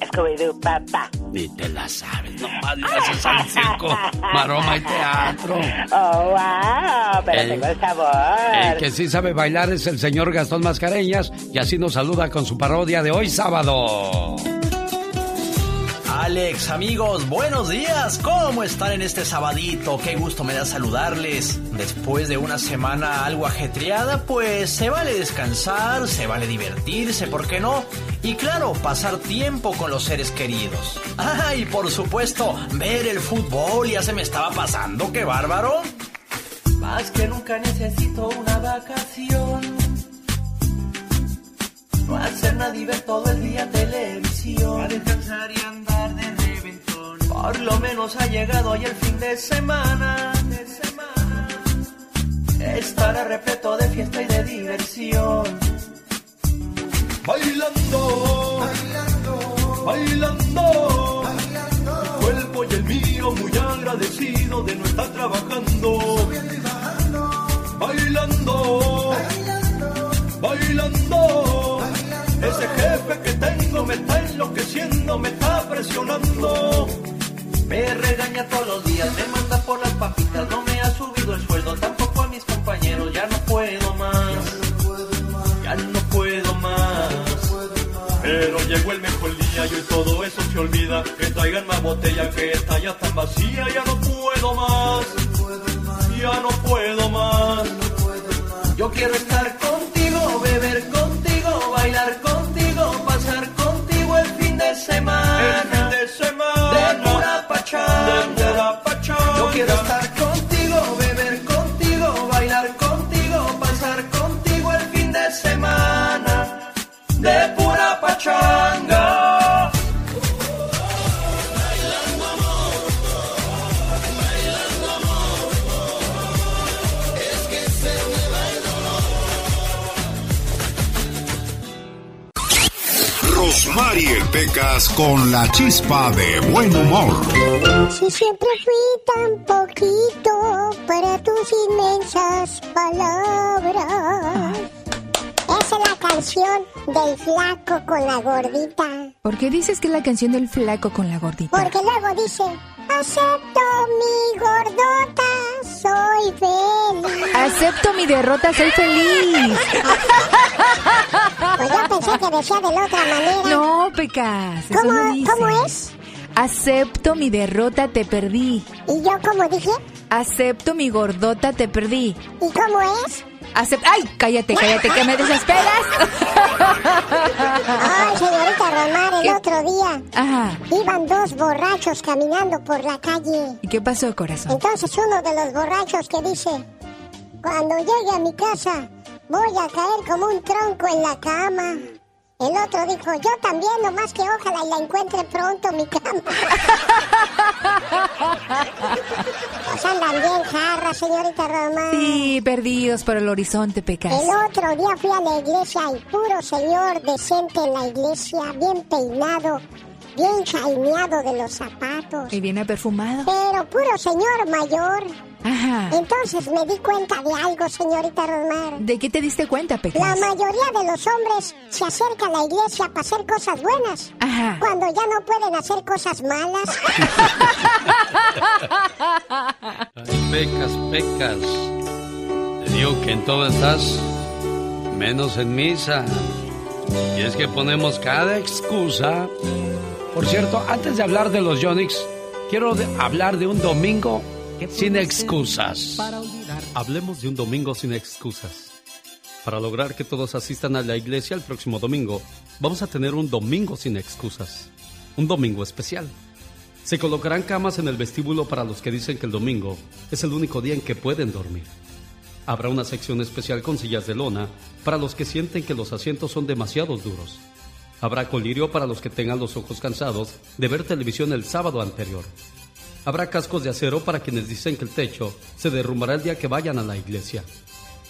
Scooby-Doo, papá. Ni te la sabes, nomás le haces al circo, maroma y teatro. Oh, wow, pero tengo el sabor. El que sí sabe bailar es el señor Gastón Mascareñas y así nos saluda con su parodia de hoy sábado. Alex, amigos, buenos días. ¿Cómo están en este sabadito? Qué gusto me da saludarles. Después de una semana algo ajetreada, pues se vale descansar, se vale divertirse, ¿por qué no? Y claro, pasar tiempo con los seres queridos. Ah, y por supuesto, ver el fútbol ya se me estaba pasando, qué bárbaro. Más que nunca necesito una vacación. No hacer nada y ver todo el día televisión. A descansar y andar de reventón. Por lo menos ha llegado hoy el fin de semana. De semana. Estará repleto de fiesta y de diversión. Bailando, bailando, bailando, bailando. El cuerpo y el mío muy agradecido de no estar trabajando. Bailando, bailando, bailando. Ese jefe que tengo me está enloqueciendo, me está presionando. Me regaña todos los días, me manda por las papitas, no me ha subido el sueldo, tampoco a mis compañeros, ya no puedo más. Ya no puedo más. Pero llegó el mejor día y hoy todo eso se olvida. Que traigan más botella que esta ya está vacía, ya no puedo más. Ya no puedo más. Yo quiero estar contigo, beber contigo, bailar contigo, pasar contigo el fin de semana. Pecas con la chispa de buen humor. Si siempre fui tan poquito para tus inmensas palabras. Esa es la canción del flaco con la gordita. ¿Por qué dices que es la canción del flaco con la gordita? Porque luego dice, acepto mi gordota, soy feliz. Acepto mi derrota, soy feliz. Pues yo pensé que decía de la otra manera. No, Pecas. eso ¿Cómo, no dice. ¿Cómo es? Acepto mi derrota, te perdí. ¿Y yo cómo dije? Acepto mi gordota, te perdí. ¿Y cómo es? Acep- ¡Ay! Cállate, cállate, que me desesperas. Ay, señorita Romar, el ¿Qué? otro día Ajá. iban dos borrachos caminando por la calle. ¿Y qué pasó, corazón? Entonces uno de los borrachos que dice, cuando llegue a mi casa voy a caer como un tronco en la cama. El otro dijo, yo también, nomás que ojalá y la encuentre pronto mi cama. pues andan bien jarras, señorita Román. Sí, perdidos por el horizonte, Pecas. El otro día fui a la iglesia y puro señor decente en la iglesia, bien peinado, bien chaineado de los zapatos. Y viene perfumado. Pero puro señor mayor. Ajá. Entonces me di cuenta de algo, señorita Rosmar. ¿De qué te diste cuenta, La Pecas? mayoría de los hombres se acerca a la iglesia para hacer cosas buenas. Ajá. Cuando ya no pueden hacer cosas malas. Ay, pecas, pecas. Te digo que en todo estás menos en misa. Y es que ponemos cada excusa. Por cierto, antes de hablar de los Yonix, quiero hablar de un domingo sin excusas. Hablemos de un domingo sin excusas. Para lograr que todos asistan a la iglesia el próximo domingo, vamos a tener un domingo sin excusas. Un domingo especial. Se colocarán camas en el vestíbulo para los que dicen que el domingo es el único día en que pueden dormir. Habrá una sección especial con sillas de lona para los que sienten que los asientos son demasiado duros. Habrá colirio para los que tengan los ojos cansados de ver televisión el sábado anterior. Habrá cascos de acero para quienes dicen que el techo se derrumbará el día que vayan a la iglesia.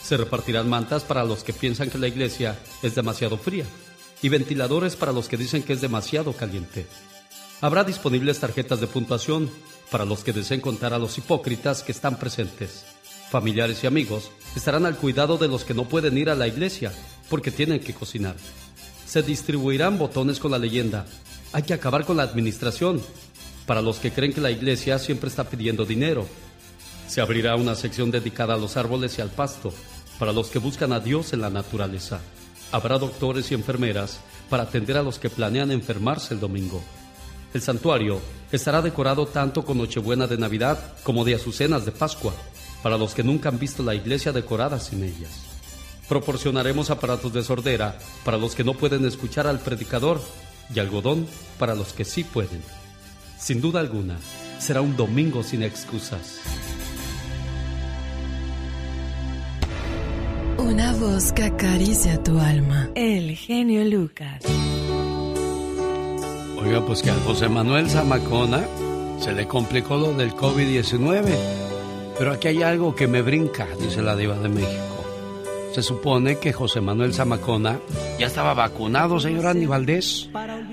Se repartirán mantas para los que piensan que la iglesia es demasiado fría y ventiladores para los que dicen que es demasiado caliente. Habrá disponibles tarjetas de puntuación para los que deseen contar a los hipócritas que están presentes. Familiares y amigos estarán al cuidado de los que no pueden ir a la iglesia porque tienen que cocinar. Se distribuirán botones con la leyenda. Hay que acabar con la administración para los que creen que la iglesia siempre está pidiendo dinero. Se abrirá una sección dedicada a los árboles y al pasto, para los que buscan a Dios en la naturaleza. Habrá doctores y enfermeras para atender a los que planean enfermarse el domingo. El santuario estará decorado tanto con Nochebuena de Navidad como de azucenas de Pascua, para los que nunca han visto la iglesia decorada sin ellas. Proporcionaremos aparatos de sordera para los que no pueden escuchar al predicador y algodón para los que sí pueden. Sin duda alguna, será un domingo sin excusas. Una voz que acaricia tu alma. El genio Lucas. Oiga, pues que a José Manuel Zamacona se le complicó lo del COVID-19. Pero aquí hay algo que me brinca, dice la diva de México. Se supone que José Manuel Zamacona ya estaba vacunado, señor Andy Valdés.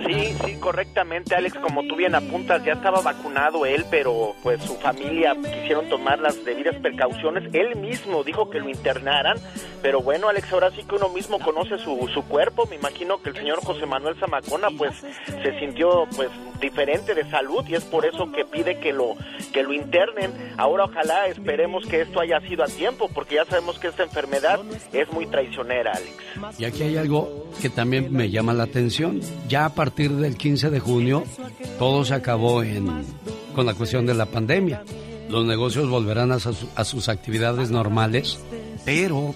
Sí, sí, correctamente, Alex, como tú bien apuntas, ya estaba vacunado él, pero pues su familia quisieron tomar las debidas precauciones. Él mismo dijo que lo internaran, pero bueno, Alex, ahora sí que uno mismo conoce su, su cuerpo. Me imagino que el señor José Manuel Zamacona pues se sintió pues diferente de salud y es por eso que pide que lo que lo internen. Ahora ojalá esperemos que esto haya sido a tiempo, porque ya sabemos que esta enfermedad es muy traicionera, Alex. Y aquí hay algo que también me llama la atención. Ya a partir del 15 de junio, todo se acabó en, con la cuestión de la pandemia. Los negocios volverán a, a sus actividades normales, pero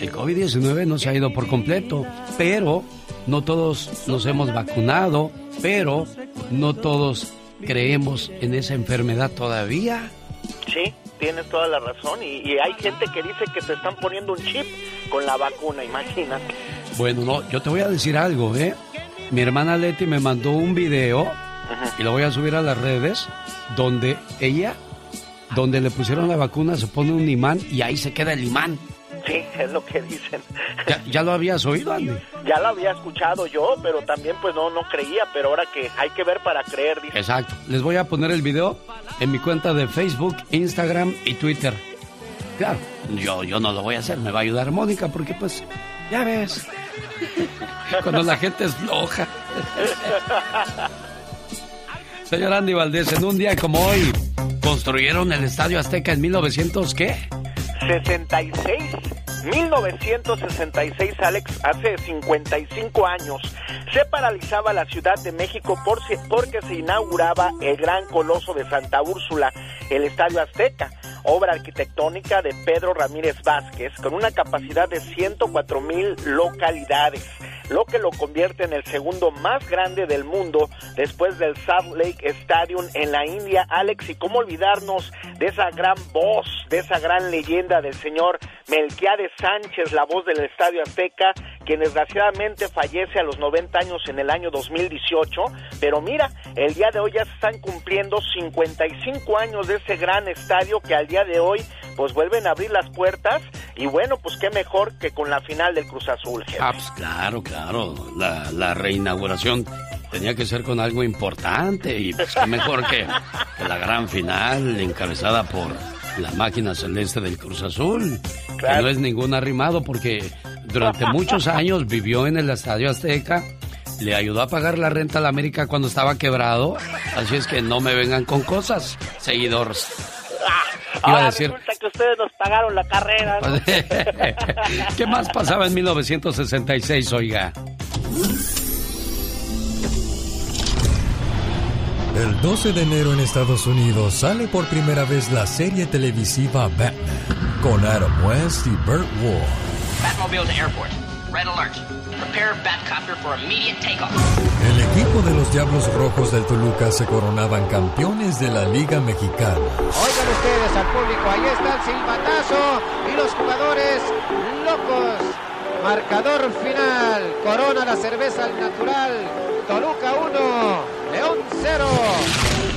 el COVID-19 no se ha ido por completo. Pero no todos nos hemos vacunado, pero no todos creemos en esa enfermedad todavía. Sí, tienes toda la razón. Y, y, hay gente que dice que se están poniendo un chip con la vacuna, imagínate. Bueno, no, yo te voy a decir algo, ¿eh? Mi hermana Leti me mandó un video y lo voy a subir a las redes donde ella, donde le pusieron la vacuna, se pone un imán y ahí se queda el imán. Sí, es lo que dicen. ¿Ya, ya lo habías oído, Andy? Ya lo había escuchado yo, pero también pues no, no creía, pero ahora que hay que ver para creer. Dice. Exacto. Les voy a poner el video en mi cuenta de Facebook, Instagram y Twitter. Claro, yo, yo no lo voy a hacer, me va a ayudar Mónica porque pues, ya ves, cuando la gente es floja. Señor Andy Valdés, en un día como hoy, construyeron el Estadio Azteca en 1900, ¿qué? 66. 1966, Alex, hace 55 años, se paralizaba la Ciudad de México por porque se inauguraba el gran coloso de Santa Úrsula, el Estadio Azteca, obra arquitectónica de Pedro Ramírez Vázquez, con una capacidad de 104 mil localidades, lo que lo convierte en el segundo más grande del mundo después del Salt Lake Stadium en la India, Alex, y cómo olvidarnos de esa gran voz, de esa gran leyenda del señor Melquiades Sánchez, la voz del Estadio Azteca, quien desgraciadamente fallece a los 90 años en el año 2018, pero mira, el día de hoy ya se están cumpliendo 55 años de ese gran estadio que al día de hoy pues vuelven a abrir las puertas. Y bueno, pues qué mejor que con la final del Cruz Azul. Ah, pues claro, claro, la, la reinauguración tenía que ser con algo importante y pues qué mejor que, que la gran final encabezada por la máquina celeste del Cruz Azul. Claro. Que no es ningún arrimado porque durante muchos años vivió en el Estadio Azteca, le ayudó a pagar la renta a la América cuando estaba quebrado, así es que no me vengan con cosas, seguidores. Ah, Iba a ahora decir- resulta que usted ustedes nos pagaron la carrera. ¿no? ¿Qué más pasaba en 1966, oiga? El 12 de enero en Estados Unidos sale por primera vez la serie televisiva Batman con Adam West y Burt Ward. Batmobile to airport. Red alert. Prepare Batcopter for immediate takeoff. El equipo de los Diablos Rojos del Toluca se coronaban campeones de la Liga Mexicana. Oigan ustedes al público, ahí está el silbatazo y los jugadores locos. Marcador final, corona la cerveza al natural, Toluca 1, León 0.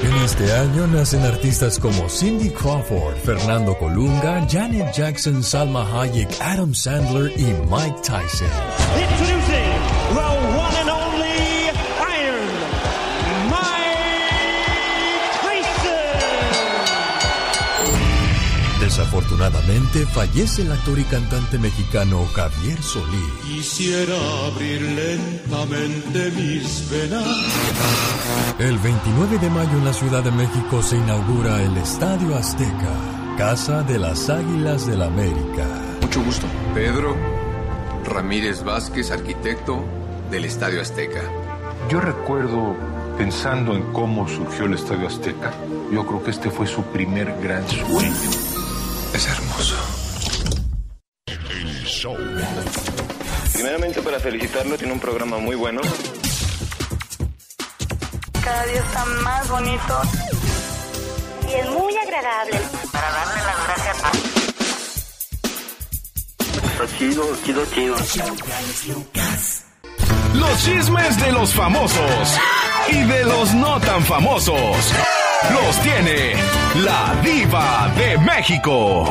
En este año nacen artistas como Cindy Crawford, Fernando Colunga, Janet Jackson, Salma Hayek, Adam Sandler y Mike Tyson. Introducing the one and only Iron Mike Tyson. Desafortunadamente fallece el actor y cantante mexicano Javier Solís. Quisiera abrir lentamente mis venas. El 29 de mayo en la Ciudad de México se inaugura el Estadio Azteca, Casa de las Águilas del América. Mucho gusto. Pedro Ramírez Vázquez, arquitecto del Estadio Azteca. Yo recuerdo pensando en cómo surgió el Estadio Azteca. Yo creo que este fue su primer gran sueño. Es hermoso. El show. Primeramente para felicitarlo, tiene un programa muy bueno. Cada día está más bonito. Y es muy agradable. Para darle las gracias a... Está chido, chido, chido. Los chismes de los famosos y de los no tan famosos los tiene la diva de México.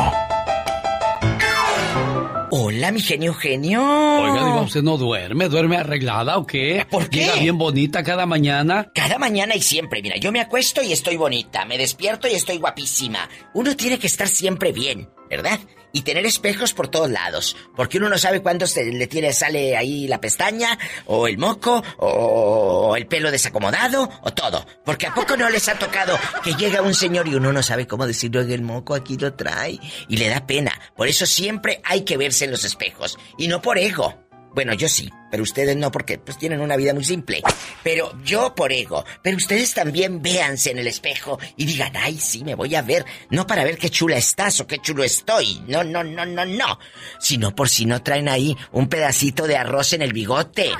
Hola, mi genio genio. Oiga, digo, ¿usted no duerme? ¿Duerme arreglada o qué? ¿Por qué? Llega bien bonita cada mañana. Cada mañana y siempre, mira, yo me acuesto y estoy bonita, me despierto y estoy guapísima. Uno tiene que estar siempre bien, ¿verdad? Y tener espejos por todos lados, porque uno no sabe cuándo se le tiene, sale ahí la pestaña, o el moco, o el pelo desacomodado, o todo. Porque a poco no les ha tocado que llega un señor y uno no sabe cómo decirlo, "Oiga, el moco aquí lo trae, y le da pena. Por eso siempre hay que verse en los espejos, y no por ego. Bueno, yo sí, pero ustedes no porque pues tienen una vida muy simple. Pero yo por ego. Pero ustedes también véanse en el espejo y digan, ay, sí, me voy a ver. No para ver qué chula estás o qué chulo estoy. No, no, no, no, no. Sino por si no traen ahí un pedacito de arroz en el bigote.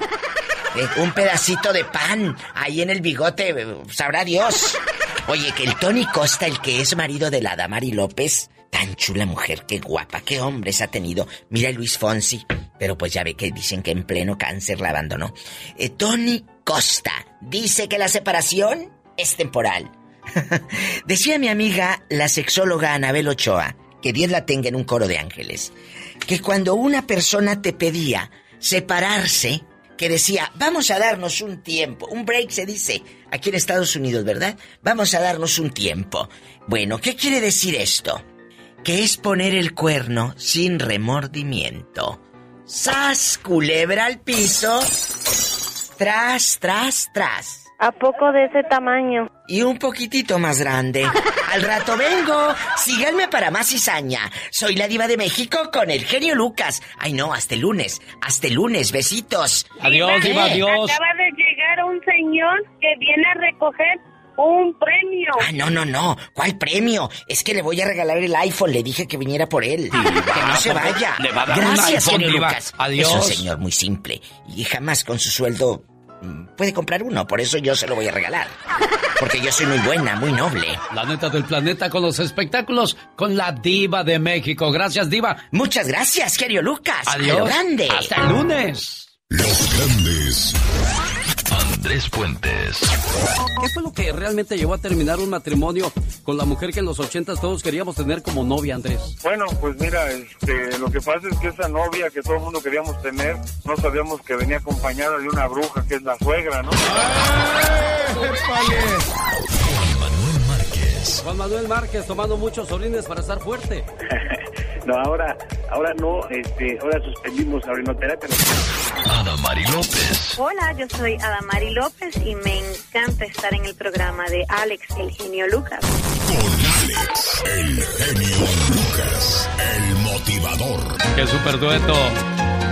Eh, un pedacito de pan ahí en el bigote, eh, sabrá Dios. Oye, que el Tony Costa, el que es marido de la Damari López, tan chula mujer, qué guapa, qué hombres ha tenido. Mira Luis Fonsi, pero pues ya ve que dicen que en pleno cáncer la abandonó. Eh, Tony Costa dice que la separación es temporal. Decía mi amiga, la sexóloga Anabel Ochoa, que Dios la tenga en un coro de ángeles, que cuando una persona te pedía separarse, que decía, vamos a darnos un tiempo, un break se dice aquí en Estados Unidos, ¿verdad? Vamos a darnos un tiempo. Bueno, ¿qué quiere decir esto? Que es poner el cuerno sin remordimiento. ¡Sas! Culebra al piso. Tras, tras, tras. ¿A poco de ese tamaño? Y un poquitito más grande. Al rato vengo. Síganme para más cizaña. Soy la diva de México con el genio Lucas. Ay no, hasta el lunes. Hasta el lunes. Besitos. Adiós, diva, adiós. Acaba de llegar un señor que viene a recoger un premio. Ah, no, no, no. ¿Cuál premio? Es que le voy a regalar el iPhone. Le dije que viniera por él. que no se vaya. Le va a dar un Gracias, iPhone, diva. Lucas. Adiós. Es un señor muy simple. Y jamás con su sueldo mm, puede comprar uno. Por eso yo se lo voy a regalar. Porque yo soy muy buena, muy noble. La neta del planeta con los espectáculos con la diva de México. Gracias, diva. Muchas gracias, genio Lucas. Adiós. A lo grande. Hasta el lunes. Los grandes. Andrés Puentes. ¿Qué fue lo que realmente llevó a terminar un matrimonio con la mujer que en los ochentas todos queríamos tener como novia, Andrés? Bueno, pues mira, este, lo que pasa es que esa novia que todo el mundo queríamos tener, no sabíamos que venía acompañada de una bruja que es la suegra, ¿no? Juan Manuel Márquez tomando muchos orines para estar fuerte. No, ahora, ahora no, este, ahora suspendimos la orinoterapia. Adamari López. Hola, yo soy Adamari López y me encanta estar en el programa de Alex, el genio Lucas. Con Alex, el genio Lucas, el motivador. Qué super dueto.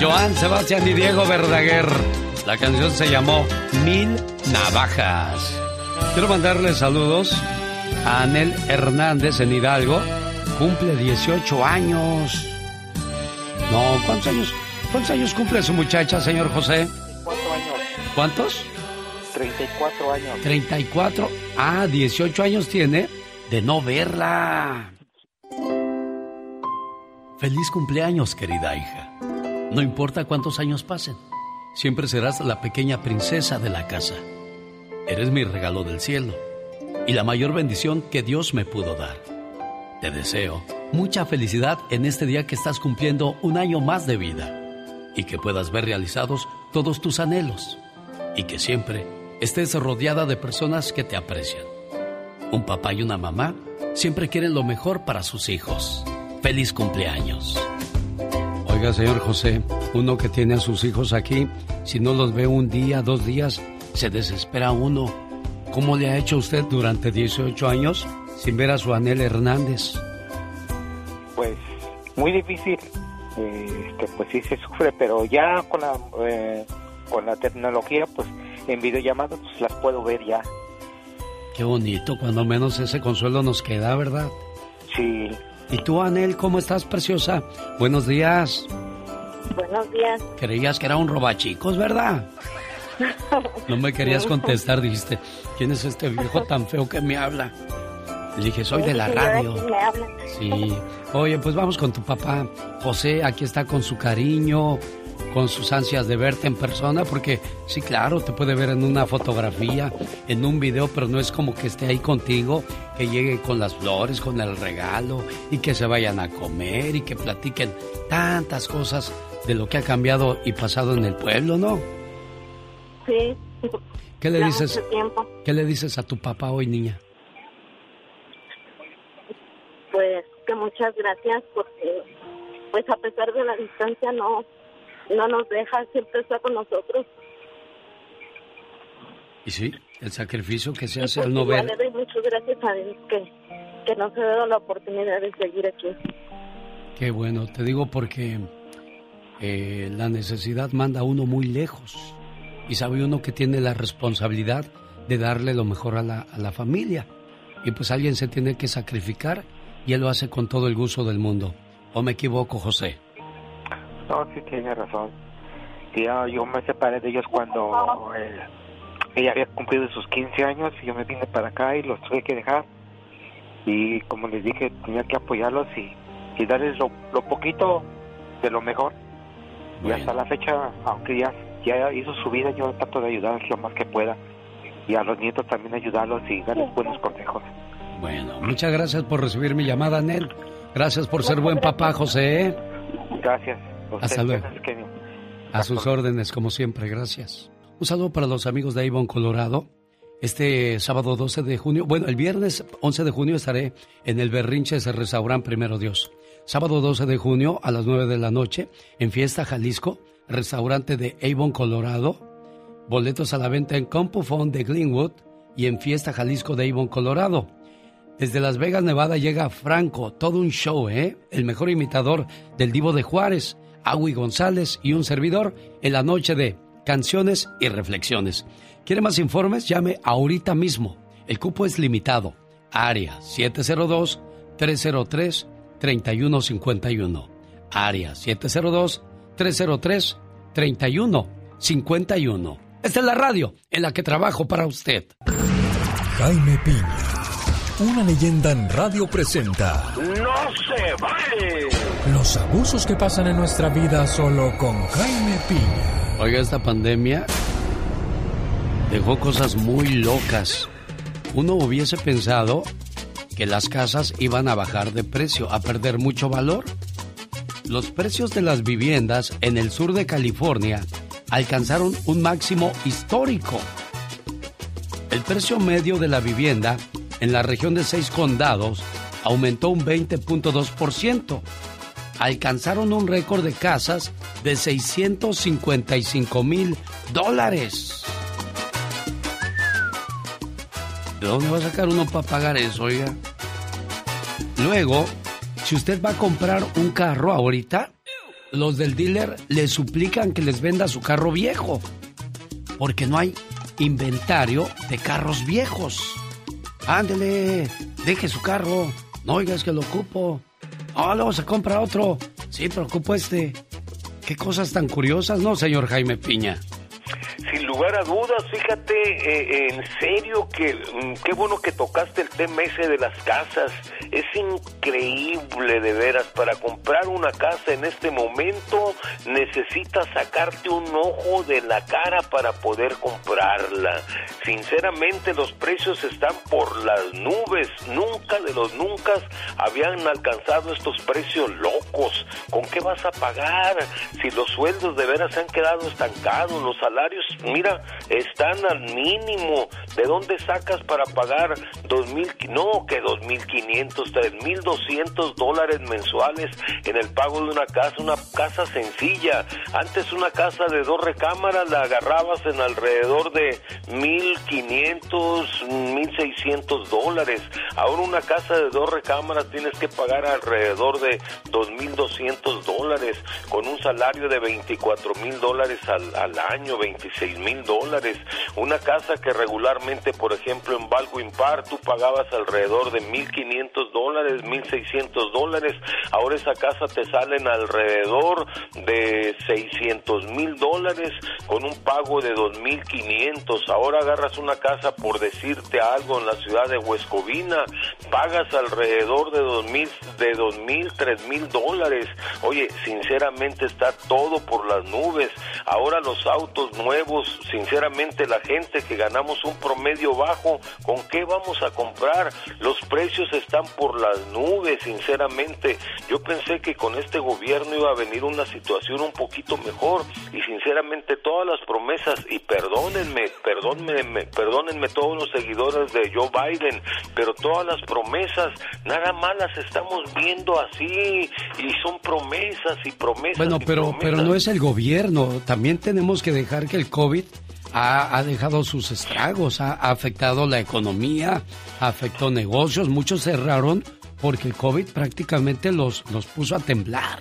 Joan Sebastián y Diego Verdaguer. La canción se llamó Mil Navajas. Quiero mandarle saludos a Anel Hernández en Hidalgo. Cumple 18 años. No, ¿cuántos años? ¿Cuántos años cumple su muchacha, señor José? 34 años. ¿Cuántos? 34 años. 34. Ah, 18 años tiene de no verla. Feliz cumpleaños, querida hija. No importa cuántos años pasen, siempre serás la pequeña princesa de la casa. Eres mi regalo del cielo y la mayor bendición que Dios me pudo dar. Te deseo mucha felicidad en este día que estás cumpliendo un año más de vida y que puedas ver realizados todos tus anhelos y que siempre estés rodeada de personas que te aprecian. Un papá y una mamá siempre quieren lo mejor para sus hijos. Feliz cumpleaños. Oiga, señor José, uno que tiene a sus hijos aquí, si no los ve un día, dos días, se desespera uno. ¿Cómo le ha hecho usted durante 18 años sin ver a su Anel Hernández? Pues muy difícil. Este, pues sí se sufre, pero ya con la, eh, con la tecnología, pues en videollamadas pues, las puedo ver ya. Qué bonito, cuando menos ese consuelo nos queda, ¿verdad? Sí. ¿Y tú, Anel, cómo estás, preciosa? Buenos días. Buenos días. Creías que era un robachicos, ¿verdad? No me querías contestar, dijiste, ¿quién es este viejo tan feo que me habla? Le dije, soy de la radio. Sí. Oye, pues vamos con tu papá. José, aquí está con su cariño, con sus ansias de verte en persona, porque sí, claro, te puede ver en una fotografía, en un video, pero no es como que esté ahí contigo, que llegue con las flores, con el regalo, y que se vayan a comer y que platiquen tantas cosas de lo que ha cambiado y pasado en el pueblo, ¿no? Sí. ¿Qué le dices? ¿Qué le dices a tu papá hoy, niña? Pues que muchas gracias porque, pues a pesar de la distancia, no, no nos deja, siempre está con nosotros. Y sí, el sacrificio que se hace pues al no ver. le doy muchas gracias a Dios que, que nos ha dado la oportunidad de seguir aquí. Qué bueno, te digo porque eh, la necesidad manda a uno muy lejos y sabe uno que tiene la responsabilidad de darle lo mejor a la, a la familia. Y pues alguien se tiene que sacrificar y él lo hace con todo el gusto del mundo. ¿O me equivoco, José? No, sí tiene razón. Ya, yo me separé de ellos cuando eh, ella había cumplido sus 15 años y yo me vine para acá y los tuve que dejar. Y como les dije, tenía que apoyarlos y, y darles lo, lo poquito de lo mejor. Y hasta la fecha, aunque ya, ya hizo su vida, yo trato de ayudarles lo más que pueda. Y a los nietos también ayudarlos y darles buenos consejos. Bueno, muchas gracias por recibir mi llamada, Nel. Gracias por ser buen papá, José. ¿eh? Gracias. Hasta luego. A sus órdenes, como siempre, gracias. Un saludo para los amigos de Avon, Colorado. Este sábado 12 de junio, bueno, el viernes 11 de junio estaré en el Berrinches Restaurant Primero Dios. Sábado 12 de junio a las 9 de la noche en Fiesta Jalisco, restaurante de Avon, Colorado. Boletos a la venta en Compufón de Greenwood y en Fiesta Jalisco de Avon, Colorado. Desde Las Vegas, Nevada llega Franco, todo un show, ¿eh? El mejor imitador del Divo de Juárez, Agui González y un servidor en la noche de canciones y reflexiones. ¿Quiere más informes? Llame ahorita mismo. El cupo es limitado. Área 702-303-3151. Área 702-303-3151. Esta es la radio en la que trabajo para usted. Jaime Piña, una leyenda en radio presenta ¡No se vale! los abusos que pasan en nuestra vida solo con Jaime Piña. Oiga, esta pandemia dejó cosas muy locas. Uno hubiese pensado que las casas iban a bajar de precio, a perder mucho valor. Los precios de las viviendas en el sur de California alcanzaron un máximo histórico. El precio medio de la vivienda en la región de seis condados aumentó un 20.2%. Alcanzaron un récord de casas de 655 mil dólares. ¿De dónde va a sacar uno para pagar eso, oiga? Luego, si usted va a comprar un carro ahorita, los del dealer le suplican que les venda su carro viejo, porque no hay inventario de carros viejos. Ándele, deje su carro, no oigas que lo ocupo. Ah, luego se compra otro. Sí, pero ocupo este. Qué cosas tan curiosas, ¿no, señor Jaime Piña? Sin lugar a dudas, fíjate, eh, en serio que mm, qué bueno que tocaste el tema ese de las casas. Es increíble de veras, para comprar una casa en este momento necesitas sacarte un ojo de la cara para poder comprarla. Sinceramente los precios están por las nubes. Nunca de los nunca habían alcanzado estos precios locos. ¿Con qué vas a pagar? Si los sueldos de veras se han quedado estancados, los salarios mira, están al mínimo. ¿De dónde sacas para pagar dos mil, no, que dos mil quinientos, tres mil doscientos dólares mensuales en el pago de una casa, una casa sencilla? Antes una casa de dos recámaras la agarrabas en alrededor de mil quinientos, mil seiscientos dólares. Ahora una casa de dos recámaras tienes que pagar alrededor de dos mil doscientos dólares con un salario de veinticuatro mil dólares al año, 25 seis mil dólares. Una casa que regularmente, por ejemplo, en Valgo Impar, tú pagabas alrededor de mil quinientos dólares, mil seiscientos dólares. Ahora esa casa te salen alrededor de seiscientos mil dólares con un pago de dos mil quinientos. Ahora agarras una casa, por decirte algo, en la ciudad de Huescovina, pagas alrededor de dos de dos mil, tres mil dólares. Oye, sinceramente está todo por las nubes. Ahora los autos nuevos sinceramente la gente que ganamos un promedio bajo, ¿con qué vamos a comprar? Los precios están por las nubes, sinceramente. Yo pensé que con este gobierno iba a venir una situación un poquito mejor y sinceramente todas las promesas, y perdónenme, perdónenme, perdónenme todos los seguidores de Joe Biden, pero todas las promesas, nada más las estamos viendo así y son promesas y promesas. Bueno, pero, promesas. pero no es el gobierno. También tenemos que dejar que el COVID ha, dejado sus estragos, ha, ha afectado la economía, afectó negocios. Muchos cerraron porque el COVID prácticamente los, los puso a temblar.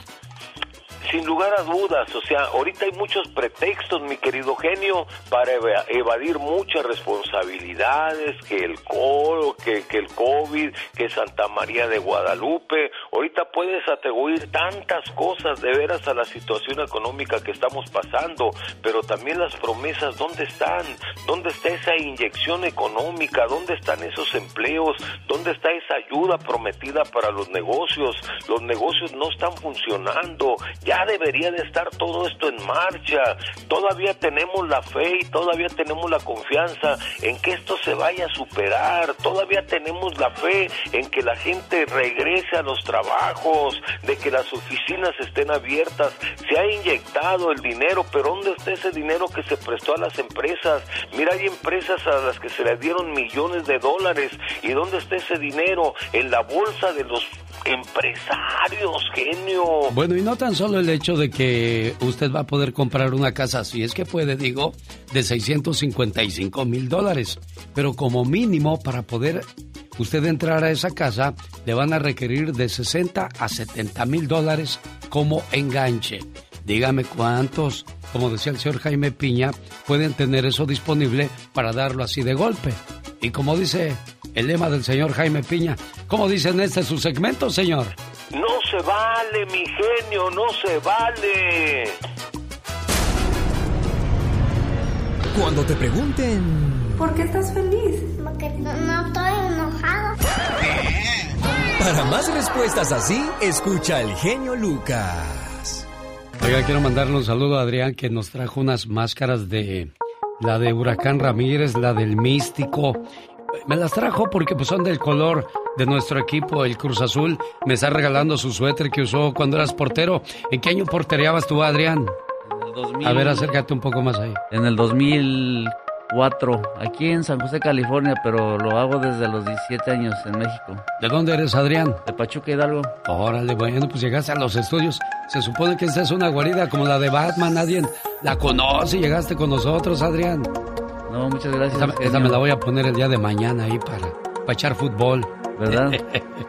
Sin lugar a dudas, o sea, ahorita hay muchos pretextos, mi querido genio, para eva- evadir muchas responsabilidades, que el coro, que, que el COVID, que Santa María de Guadalupe. Ahorita puedes atribuir tantas cosas de veras a la situación económica que estamos pasando, pero también las promesas, ¿dónde están? ¿Dónde está esa inyección económica? ¿Dónde están esos empleos? ¿Dónde está esa ayuda prometida para los negocios? Los negocios no están funcionando. Ya debería de estar todo esto en marcha. Todavía tenemos la fe y todavía tenemos la confianza en que esto se vaya a superar. Todavía tenemos la fe en que la gente regrese a los trabajos, de que las oficinas estén abiertas. Se ha inyectado el dinero, pero ¿dónde está ese dinero que se prestó a las empresas? Mira, hay empresas a las que se les dieron millones de dólares. ¿Y dónde está ese dinero? En la bolsa de los empresarios, genio. Bueno, y no tan solo el hecho de que usted va a poder comprar una casa, si es que puede, digo, de 655 mil dólares. Pero como mínimo, para poder usted entrar a esa casa, le van a requerir de 60 a 70 mil dólares como enganche. Dígame cuántos, como decía el señor Jaime Piña, pueden tener eso disponible para darlo así de golpe. Y como dice el lema del señor Jaime Piña, ¿cómo dice en este su segmento, señor? No se vale, mi genio, no se vale. Cuando te pregunten ¿Por qué estás feliz? Porque no, no estoy enojado. para más respuestas así, escucha al genio Lucas. Oiga, quiero mandarle un saludo a Adrián que nos trajo unas máscaras de la de Huracán Ramírez, la del Místico. Me las trajo porque pues, son del color de nuestro equipo, el Cruz Azul. Me está regalando su suéter que usó cuando eras portero. ¿En qué año portereabas tú, Adrián? el 2000. A ver, acércate un poco más ahí. En el 2004, aquí en San José, California, pero lo hago desde los 17 años en México. ¿De dónde eres, Adrián? De Pachuca Hidalgo. Órale, bueno, pues llegaste a los estudios. Se supone que esta es una guarida como la de Batman. Nadie la conoce. Llegaste con nosotros, Adrián. No, muchas gracias. Genio. me la voy a poner el día de mañana ahí para, para echar fútbol. ¿Verdad?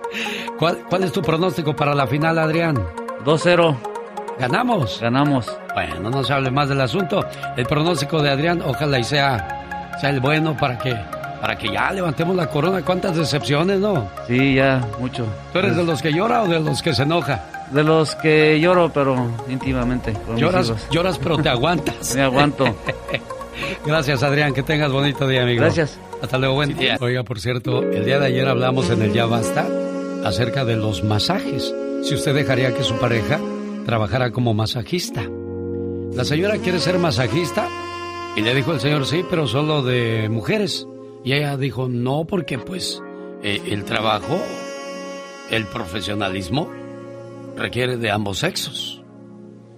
¿Cuál, ¿Cuál es tu pronóstico para la final, Adrián? 2-0. ¿Ganamos? Ganamos. Bueno, no se hable más del asunto. El pronóstico de Adrián, ojalá y sea, sea el bueno para que, para que ya levantemos la corona. ¿Cuántas decepciones, no? Sí, ya, mucho. ¿Tú eres de los que llora o de los que se enoja? De los que lloro, pero íntimamente. con mis Lloras, hijos. lloras, pero te aguantas. Me aguanto. Gracias, Adrián. Que tengas bonito día, amigo. Gracias. Hasta luego, buen día. Oiga, por cierto, el día de ayer hablamos en el Ya Basta acerca de los masajes. Si usted dejaría que su pareja trabajara como masajista. La señora quiere ser masajista y le dijo el señor, sí, pero solo de mujeres. Y ella dijo, no, porque pues eh, el trabajo, el profesionalismo requiere de ambos sexos.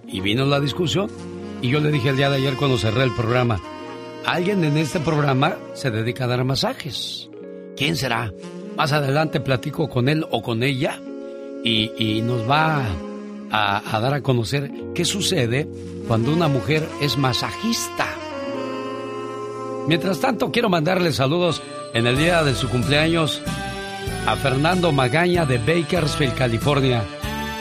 Y vino la discusión y yo le dije el día de ayer cuando cerré el programa, alguien en este programa se dedica a dar masajes. ¿Quién será? Más adelante platico con él o con ella y, y nos va a, a dar a conocer qué sucede cuando una mujer es masajista. Mientras tanto, quiero mandarle saludos en el día de su cumpleaños a Fernando Magaña de Bakersfield, California.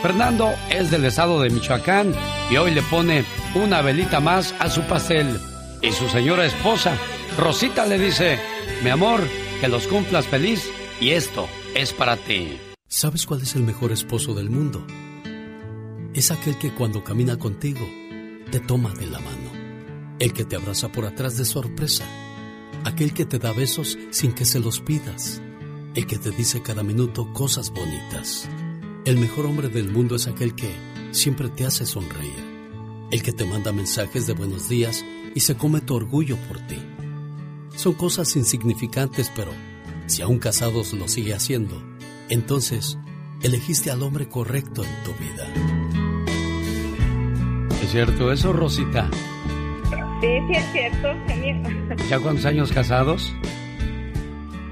Fernando es del estado de Michoacán y hoy le pone una velita más a su pastel. Y su señora esposa, Rosita, le dice, mi amor, que los cumplas feliz y esto es para ti. ¿Sabes cuál es el mejor esposo del mundo? Es aquel que cuando camina contigo te toma de la mano. El que te abraza por atrás de sorpresa. Aquel que te da besos sin que se los pidas. El que te dice cada minuto cosas bonitas. El mejor hombre del mundo es aquel que siempre te hace sonreír. El que te manda mensajes de buenos días y se come tu orgullo por ti. Son cosas insignificantes, pero si aún casados lo sigue haciendo, entonces elegiste al hombre correcto en tu vida. ¿Es cierto eso, Rosita? Sí, sí es cierto. ¿Ya cuántos años casados?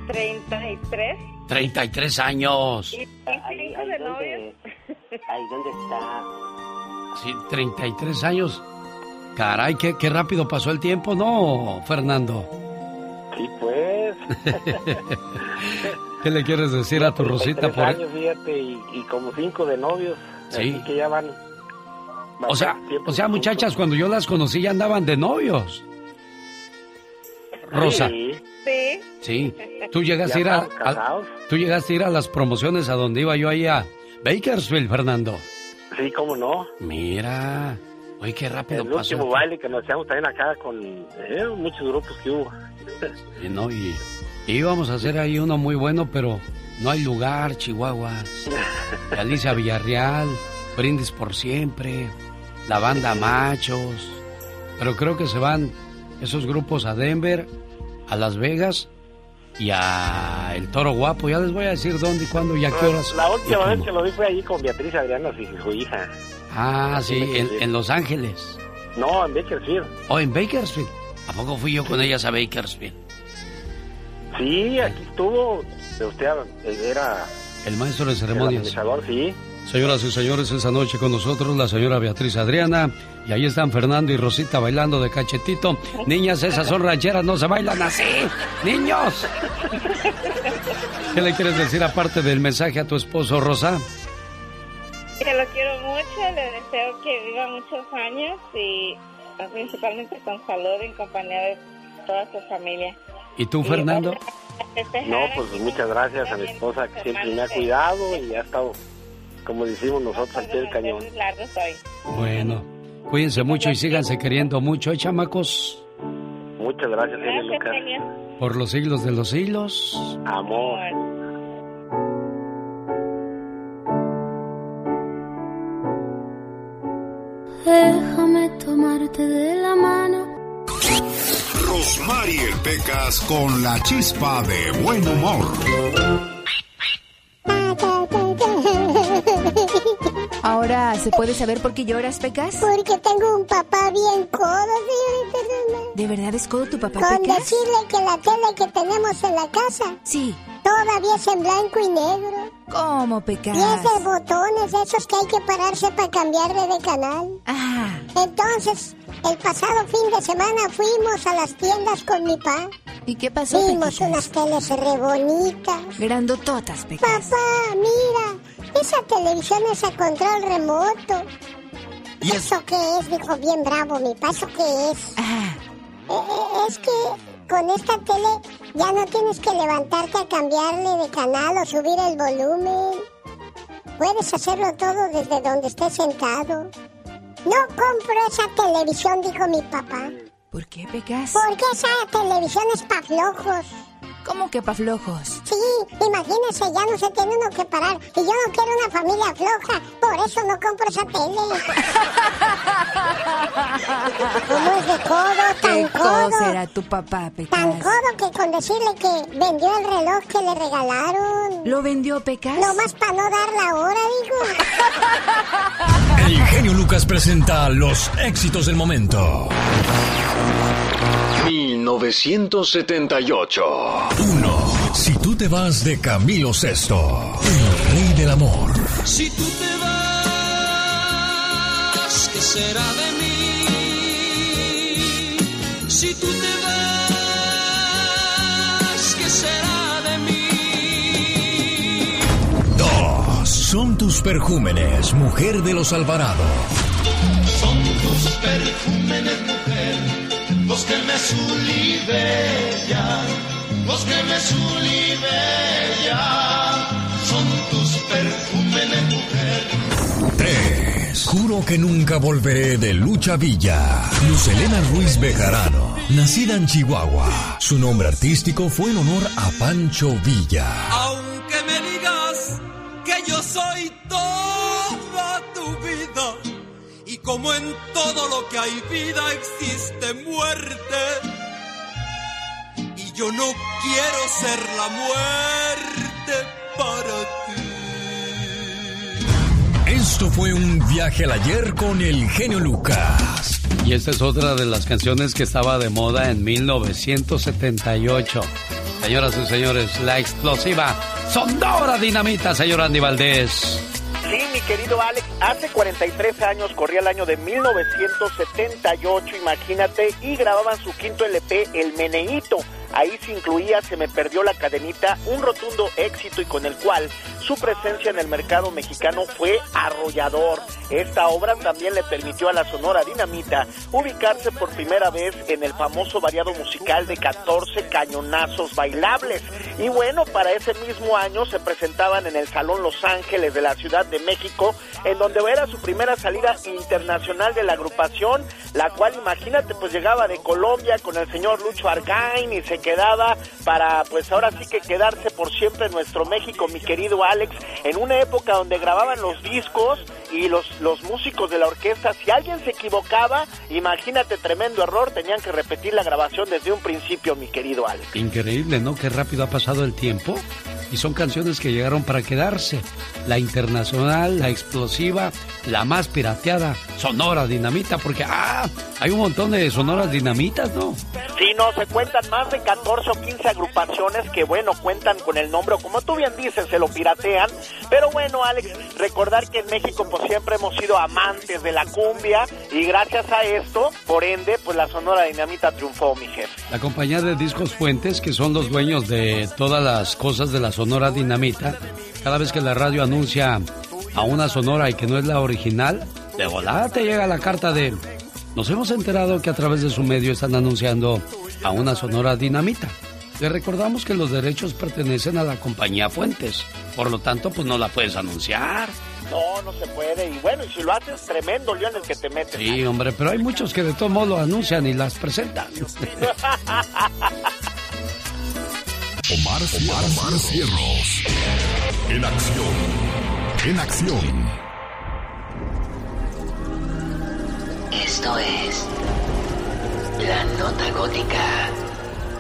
33. 33 años. Y cinco de novios. Ay, ¿dónde está? Sí, 33 años. Caray, qué, qué rápido pasó el tiempo, ¿no, Fernando? Sí, pues. ¿Qué le quieres decir a tu Rosita 33 por años, fíjate, y, y como cinco de novios. Sí. Así que ya van. O sea, o sea, muchachas, cuando yo las conocí ya andaban de novios. Rosa. Sí. Sí. Sí. Tú llegaste a ir a, tú llegaste a ir a las promociones a donde iba yo ahí a Bakersfield, Fernando. Sí, cómo no. Mira. Oye, qué rápido El pasó. último baile que nos echamos también acá con eh, muchos grupos que hubo. Y no, y, y íbamos a hacer ahí uno muy bueno, pero no hay lugar, Chihuahuas. Alicia Villarreal, Brindis por siempre, la banda Machos. Pero creo que se van esos grupos a Denver, a Las Vegas y a El Toro Guapo. Ya les voy a decir dónde y cuándo y a qué horas. La última vez que lo vi fue allí con Beatriz Adriana y su hija. Ah, sí, en, en Los Ángeles. No, en Bakersfield. O en Bakersfield. ¿A poco fui yo con ellas a Bakersfield? Sí, aquí estuvo. Usted era El maestro de el ceremonias. administrador, sí. Señoras y señores, esta noche con nosotros la señora Beatriz Adriana. Y ahí están Fernando y Rosita bailando de cachetito. Niñas, esas son rancheras, no se bailan así. ¡Niños! ¿Qué le quieres decir aparte del mensaje a tu esposo, Rosa? Que lo quiero mucho, le deseo que viva muchos años y pues, principalmente con salud en compañía de toda su familia. ¿Y tú, Fernando? No, pues muchas gracias a mi esposa que siempre me ha cuidado y ha estado, como decimos nosotros, al pie del cañón. Bueno, cuídense mucho y síganse queriendo mucho, ¿eh, chamacos? Muchas gracias, Gracias, Lucas. Por los siglos de los siglos. Amor. Déjame tomarte de la mano. Rosmarie Pecas con la chispa de buen humor. Ahora, ¿se puede saber por qué lloras, Pecas? Porque tengo un papá bien codo, señorita Román. ¿De verdad es codo tu papá, Con Pecas? decirle que la tele que tenemos en la casa Sí. todavía es en blanco y negro. ¿Cómo, Pecas? Es de botones, esos que hay que pararse para cambiarle de canal. Ah. Entonces, el pasado fin de semana fuimos a las tiendas con mi pa ¿Y qué pasó, Vimos unas teles re bonitas. Grandototas, Pecas. Papá, mira, esa televisión es a control remoto. ¿Y ¿Eso qué es? Dijo bien bravo mi paso, ¿qué es? Ah. Eh, eh, es que con esta tele ya no tienes que levantarte a cambiarle de canal o subir el volumen. Puedes hacerlo todo desde donde estés sentado. No compro esa televisión, dijo mi papá. ¿Por qué, Pecas? Porque esa televisión es pa' flojos. ¿Cómo que pa' flojos? Sí, imagínese, ya no se tiene uno que parar. Y yo no quiero una familia floja, por eso no compro esa tele. ¿Cómo es de codo, tan ¿Qué codo? era tu papá, Pecas? Tan codo que con decirle que vendió el reloj que le regalaron. ¿Lo vendió, Pecas? Nomás para no dar la hora, digo. El genio Lucas presenta los éxitos del momento. 1978. 1. Si tú te vas de Camilo Sesto, el rey del amor. Si tú te vas, ¿qué será de mí? Si tú te vas, ¿qué será de mí? 2. Son tus perjúmenes, mujer de los Alvarado. Son tus perfúmenes, mujer, los que me sulibellan, los que me sulibellan. Son tus perfúmenes, mujer. 3. Juro que nunca volveré de Lucha Villa. Luz Elena Ruiz Bejarano, nacida en Chihuahua. Su nombre artístico fue en honor a Pancho Villa. Aunque me digas que yo soy toda tu vida y como en todo lo que hay vida existe muerte y yo no quiero ser la muerte para ti. Esto fue un viaje al ayer con el genio Lucas. Y esta es otra de las canciones que estaba de moda en 1978. Señoras y señores, la explosiva Sonora Dinamita, señor Andy Valdés. Sí, mi querido Alex, hace 43 años corría el año de 1978, imagínate, y grababan su quinto LP, El Meneíto. Ahí se incluía Se me perdió la cadenita, un rotundo éxito y con el cual su presencia en el mercado mexicano fue arrollador. Esta obra también le permitió a la Sonora Dinamita ubicarse por primera vez en el famoso variado musical de 14 cañonazos bailables. Y bueno, para ese mismo año se presentaban en el Salón Los Ángeles de la Ciudad de México, en donde era su primera salida internacional de la agrupación, la cual imagínate pues llegaba de Colombia con el señor Lucho Argain y se quedaba para pues ahora sí que quedarse por siempre en nuestro México, mi querido Alex, en una época donde grababan los discos y los, los músicos de la orquesta, si alguien se equivocaba, imagínate tremendo error, tenían que repetir la grabación desde un principio, mi querido Alex. Increíble, ¿no? Qué rápido ha pasado el tiempo. Y son canciones que llegaron para quedarse. La internacional, la explosiva, la más pirateada, Sonora Dinamita, porque ¡ah! Hay un montón de sonoras dinamitas, ¿no? Sí, no, se cuentan más de 14 o 15 agrupaciones que, bueno, cuentan con el nombre, o como tú bien dices, se lo piratean. Pero bueno, Alex, recordar que en México, pues siempre hemos sido amantes de la cumbia, y gracias a esto, por ende, pues la Sonora Dinamita triunfó, mi jefe. La compañía de Discos Fuentes, que son los dueños de todas las cosas de la Sonora Dinamita, cada vez que la radio anuncia a una Sonora y que no es la original, de volada te llega la carta de... Nos hemos enterado que a través de su medio están anunciando a una Sonora Dinamita. Le recordamos que los derechos pertenecen a la compañía Fuentes, por lo tanto, pues no la puedes anunciar. No, no se puede. Y bueno, y si lo haces, tremendo lío en el que te metes. Sí, hombre, pero hay muchos que de todo modo anuncian y las presentan. Omar, Omar, Omar Cierros. En acción. En acción. Esto es La Nota Gótica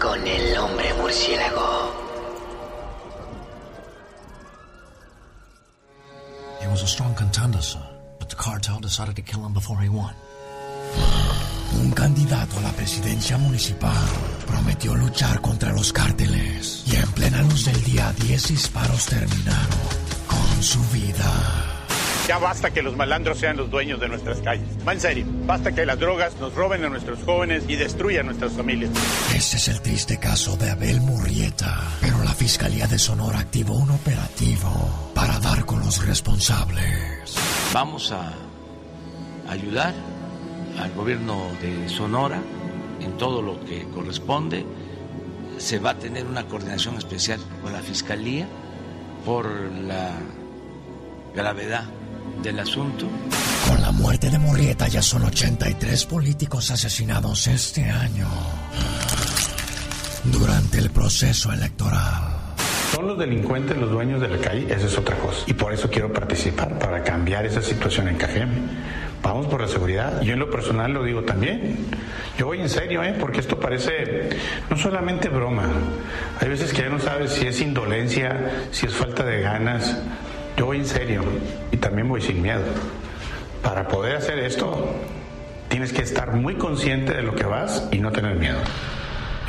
con el hombre murciélago. He was a strong contender, sir, but the cartel decided to kill him before he won. Un candidato a la presidencia municipal prometió luchar contra los cárteles y en plena luz del día 10 disparos terminaron con su vida. Ya basta que los malandros sean los dueños de nuestras calles. Va en serio, basta que las drogas nos roben a nuestros jóvenes y destruyan nuestras familias. Ese es el triste caso de Abel Murrieta. Pero la Fiscalía de Sonora activó un operativo para dar con los responsables. Vamos a ayudar al gobierno de Sonora en todo lo que corresponde. Se va a tener una coordinación especial con la Fiscalía por la gravedad del asunto. Con la muerte de Murrieta ya son 83 políticos asesinados este año. Durante el proceso electoral. ¿Son los delincuentes los dueños de la calle? Esa es otra cosa. Y por eso quiero participar, para cambiar esa situación en Cajeme. Vamos por la seguridad. Yo en lo personal lo digo también. Yo voy en serio, ¿eh? Porque esto parece no solamente broma. Hay veces que ya no sabes si es indolencia, si es falta de ganas. Yo voy en serio también voy sin miedo. Para poder hacer esto, tienes que estar muy consciente de lo que vas y no tener miedo.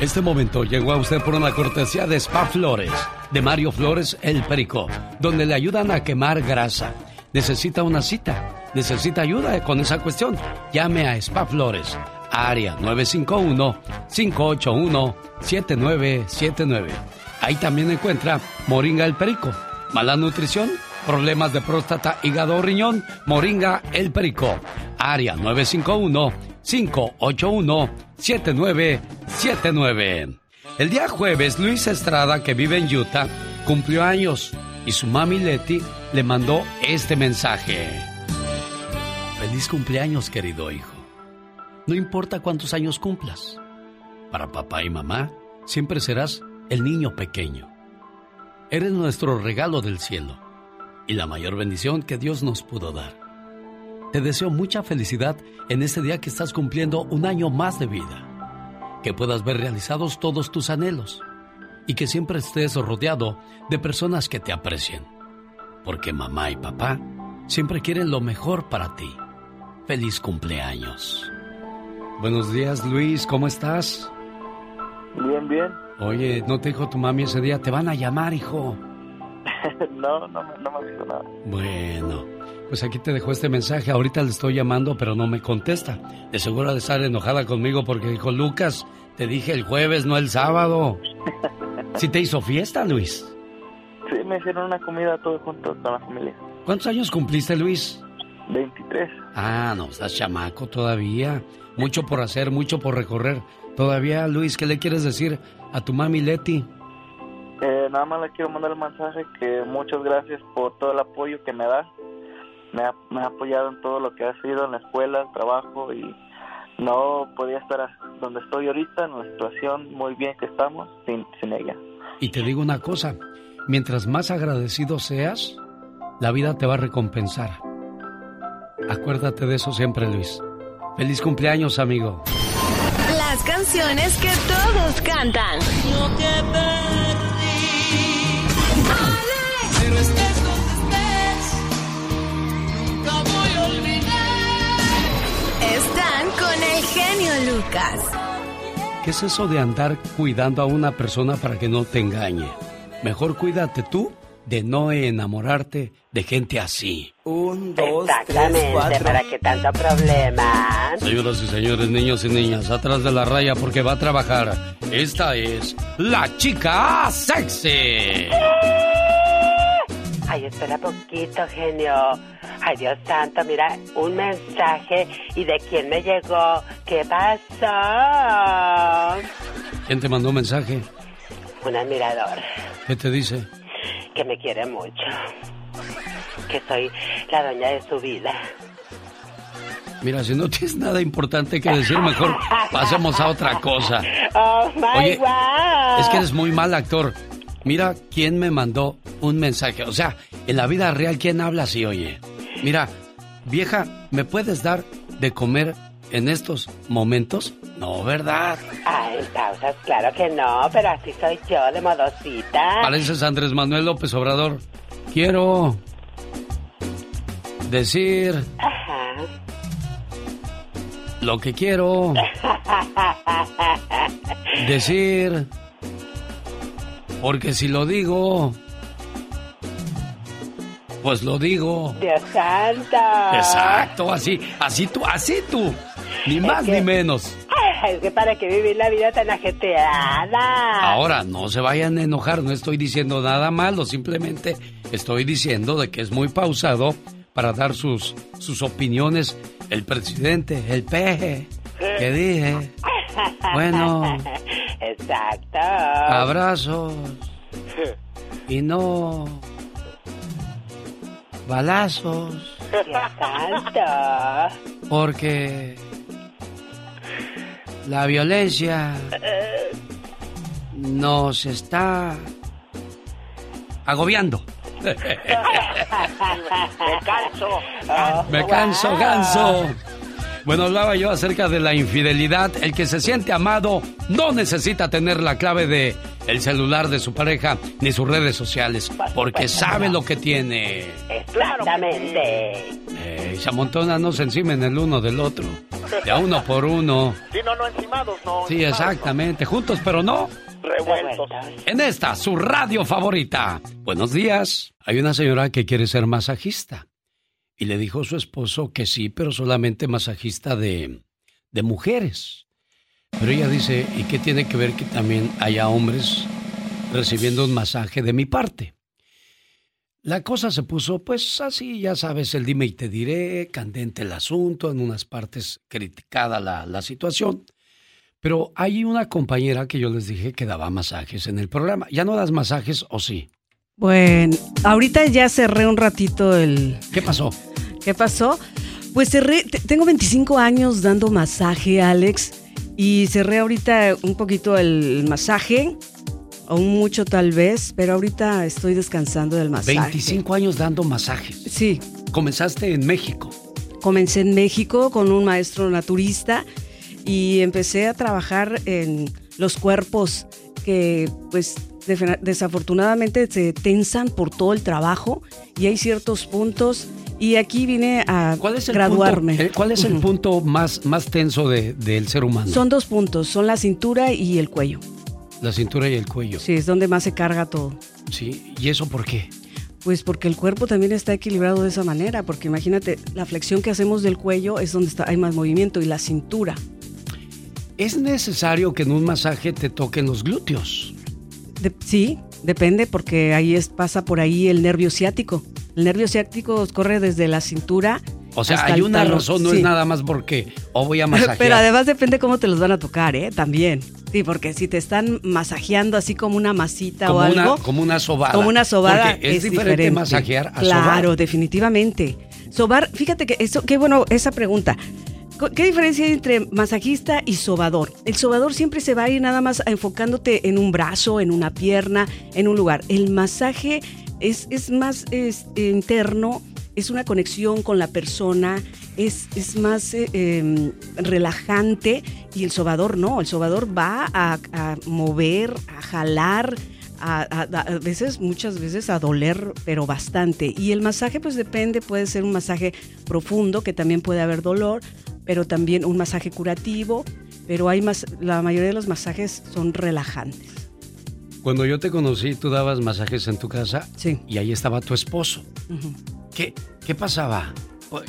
Este momento llegó a usted por una cortesía de Spa Flores, de Mario Flores El Perico, donde le ayudan a quemar grasa. Necesita una cita, necesita ayuda con esa cuestión. Llame a Spa Flores, área 951-581-7979. Ahí también encuentra Moringa El Perico, mala nutrición, problemas de próstata, hígado o riñón, Moringa El Perico, área 951-581-7979. El día jueves, Luis Estrada, que vive en Utah, cumplió años y su mami Leti le mandó este mensaje. Feliz cumpleaños, querido hijo. No importa cuántos años cumplas. Para papá y mamá, siempre serás el niño pequeño. Eres nuestro regalo del cielo y la mayor bendición que Dios nos pudo dar. Te deseo mucha felicidad en este día que estás cumpliendo un año más de vida. Que puedas ver realizados todos tus anhelos y que siempre estés rodeado de personas que te aprecien. Porque mamá y papá siempre quieren lo mejor para ti. Feliz cumpleaños. Buenos días, Luis, ¿cómo estás? Bien, bien. Oye, ¿no te dijo tu mami ese día? Te van a llamar, hijo. no, no, no me dijo nada. Bueno, pues aquí te dejó este mensaje. Ahorita le estoy llamando, pero no me contesta. De seguro de estar enojada conmigo porque dijo, Lucas, te dije el jueves, no el sábado. ¿Sí te hizo fiesta, Luis? Sí, me hicieron una comida todos juntos con la familia. ¿Cuántos años cumpliste, Luis? 23. Ah, no, estás chamaco todavía. Mucho por hacer, mucho por recorrer. Todavía, Luis, ¿qué le quieres decir a tu mami Leti? Eh, nada más le quiero mandar el mensaje que muchas gracias por todo el apoyo que me da. Me ha, me ha apoyado en todo lo que ha sido en la escuela, el trabajo y no podía estar donde estoy ahorita, en la situación muy bien que estamos, sin, sin ella. Y te digo una cosa, mientras más agradecido seas, la vida te va a recompensar. Acuérdate de eso siempre, Luis. Feliz cumpleaños, amigo. Las canciones que todos cantan. Que perdí. Pero estés donde estés, nunca voy a olvidar. Están con el genio Lucas. ¿Qué es eso de andar cuidando a una persona para que no te engañe? Mejor cuídate tú de no enamorarte de gente así. Un, dos, Exactamente, tres, ¿para qué tanto problema? Señoras y señores, niños y niñas, atrás de la raya porque va a trabajar. Esta es la chica sexy. Ay, espera poquito, genio. Ay, Dios santo, mira, un mensaje. ¿Y de quién me llegó? ¿Qué pasó? ¿Quién te mandó un mensaje? Un admirador. ¿Qué te dice? Que me quiere mucho. Que soy la doña de su vida. Mira, si no tienes nada importante que decir, mejor pasemos a otra cosa. Oh, my Oye, wow. es que eres muy mal actor. Mira quién me mandó un mensaje. O sea, en la vida real, ¿quién habla así, oye? Mira, vieja, ¿me puedes dar de comer en estos momentos? No, ¿verdad? Ay, pausas, claro que no, pero así soy yo, de modosita. Pareces Andrés Manuel López Obrador. Quiero decir Ajá. lo que quiero decir. Porque si lo digo, Pues lo digo. Dios santo. Exacto, así, así tú, así tú. Ni más ni menos. Es que para que vivir la vida tan ajetreada. Ahora, no se vayan a enojar, no estoy diciendo nada malo, simplemente estoy diciendo de que es muy pausado para dar sus, sus opiniones el presidente, el peje, que dije. Bueno. Exacto. Abrazos. Y no balazos. Exacto. Porque la violencia nos está agobiando. Me canso. Me canso, ganso. Bueno, hablaba yo acerca de la infidelidad. El que se siente amado no necesita tener la clave de el celular de su pareja ni sus redes sociales, porque sabe lo que tiene. Exactamente. Eh, se amontonan, no se encimen el uno del otro. De a uno por uno. Sí, no, no encimados, no. Sí, exactamente. Juntos, pero no. Revueltos. En esta, su radio favorita. Buenos días. Hay una señora que quiere ser masajista. Y le dijo a su esposo que sí, pero solamente masajista de, de mujeres. Pero ella dice, ¿y qué tiene que ver que también haya hombres recibiendo un masaje de mi parte? La cosa se puso, pues así, ya sabes, el dime y te diré, candente el asunto, en unas partes criticada la, la situación. Pero hay una compañera que yo les dije que daba masajes en el programa. ¿Ya no das masajes o sí? Bueno, ahorita ya cerré un ratito el... ¿Qué pasó? ¿Qué pasó? Pues cerré, te- tengo 25 años dando masaje, Alex, y cerré ahorita un poquito el masaje, aún mucho tal vez, pero ahorita estoy descansando del masaje. 25 años dando masajes. Sí. Comenzaste en México. Comencé en México con un maestro naturista y empecé a trabajar en los cuerpos que pues desafortunadamente se tensan por todo el trabajo y hay ciertos puntos y aquí vine a ¿Cuál es el graduarme. punto, eh, ¿cuál es el punto más, más tenso de- del ser humano? Son dos puntos, son la cintura y el cuello. La cintura y el cuello. Sí, es donde más se carga todo. Sí, ¿y eso por qué? Pues porque el cuerpo también está equilibrado de esa manera, porque imagínate, la flexión que hacemos del cuello es donde está, hay más movimiento y la cintura. ¿Es necesario que en un masaje te toquen los glúteos? De- sí, depende porque ahí es, pasa por ahí el nervio ciático. El nervio ciático corre desde la cintura. O sea, hasta hay una razón, no Sí. es nada más porque o voy a masajear. Pero además depende cómo te los van a tocar, ¿eh? También. Sí, porque si te están masajeando así como una masita como o algo. una, como una sobada. Como una sobada es, es, diferente, diferente. masajear a Claro, sobar. definitivamente. Sobar, fíjate que eso, qué bueno esa pregunta. ¿Qué diferencia hay entre masajista y sobador? El sobador siempre se va a ir nada más enfocándote en un brazo, en una pierna, en un lugar. El masaje es, es más es, interno, es una conexión con la persona, es, es más eh, em, relajante y el sobador no, el sobador va a, mover, a jalar, a veces, muchas veces a doler, pero bastante. Y el masaje pues depende, puede ser un masaje profundo, que también puede haber dolor, pero también un masaje curativo, pero hay más, la mayoría de los masajes son relajantes. Cuando yo te conocí, tú dabas masajes en tu casa Sí. y ahí estaba tu esposo. ¿Qué, qué pasaba? O-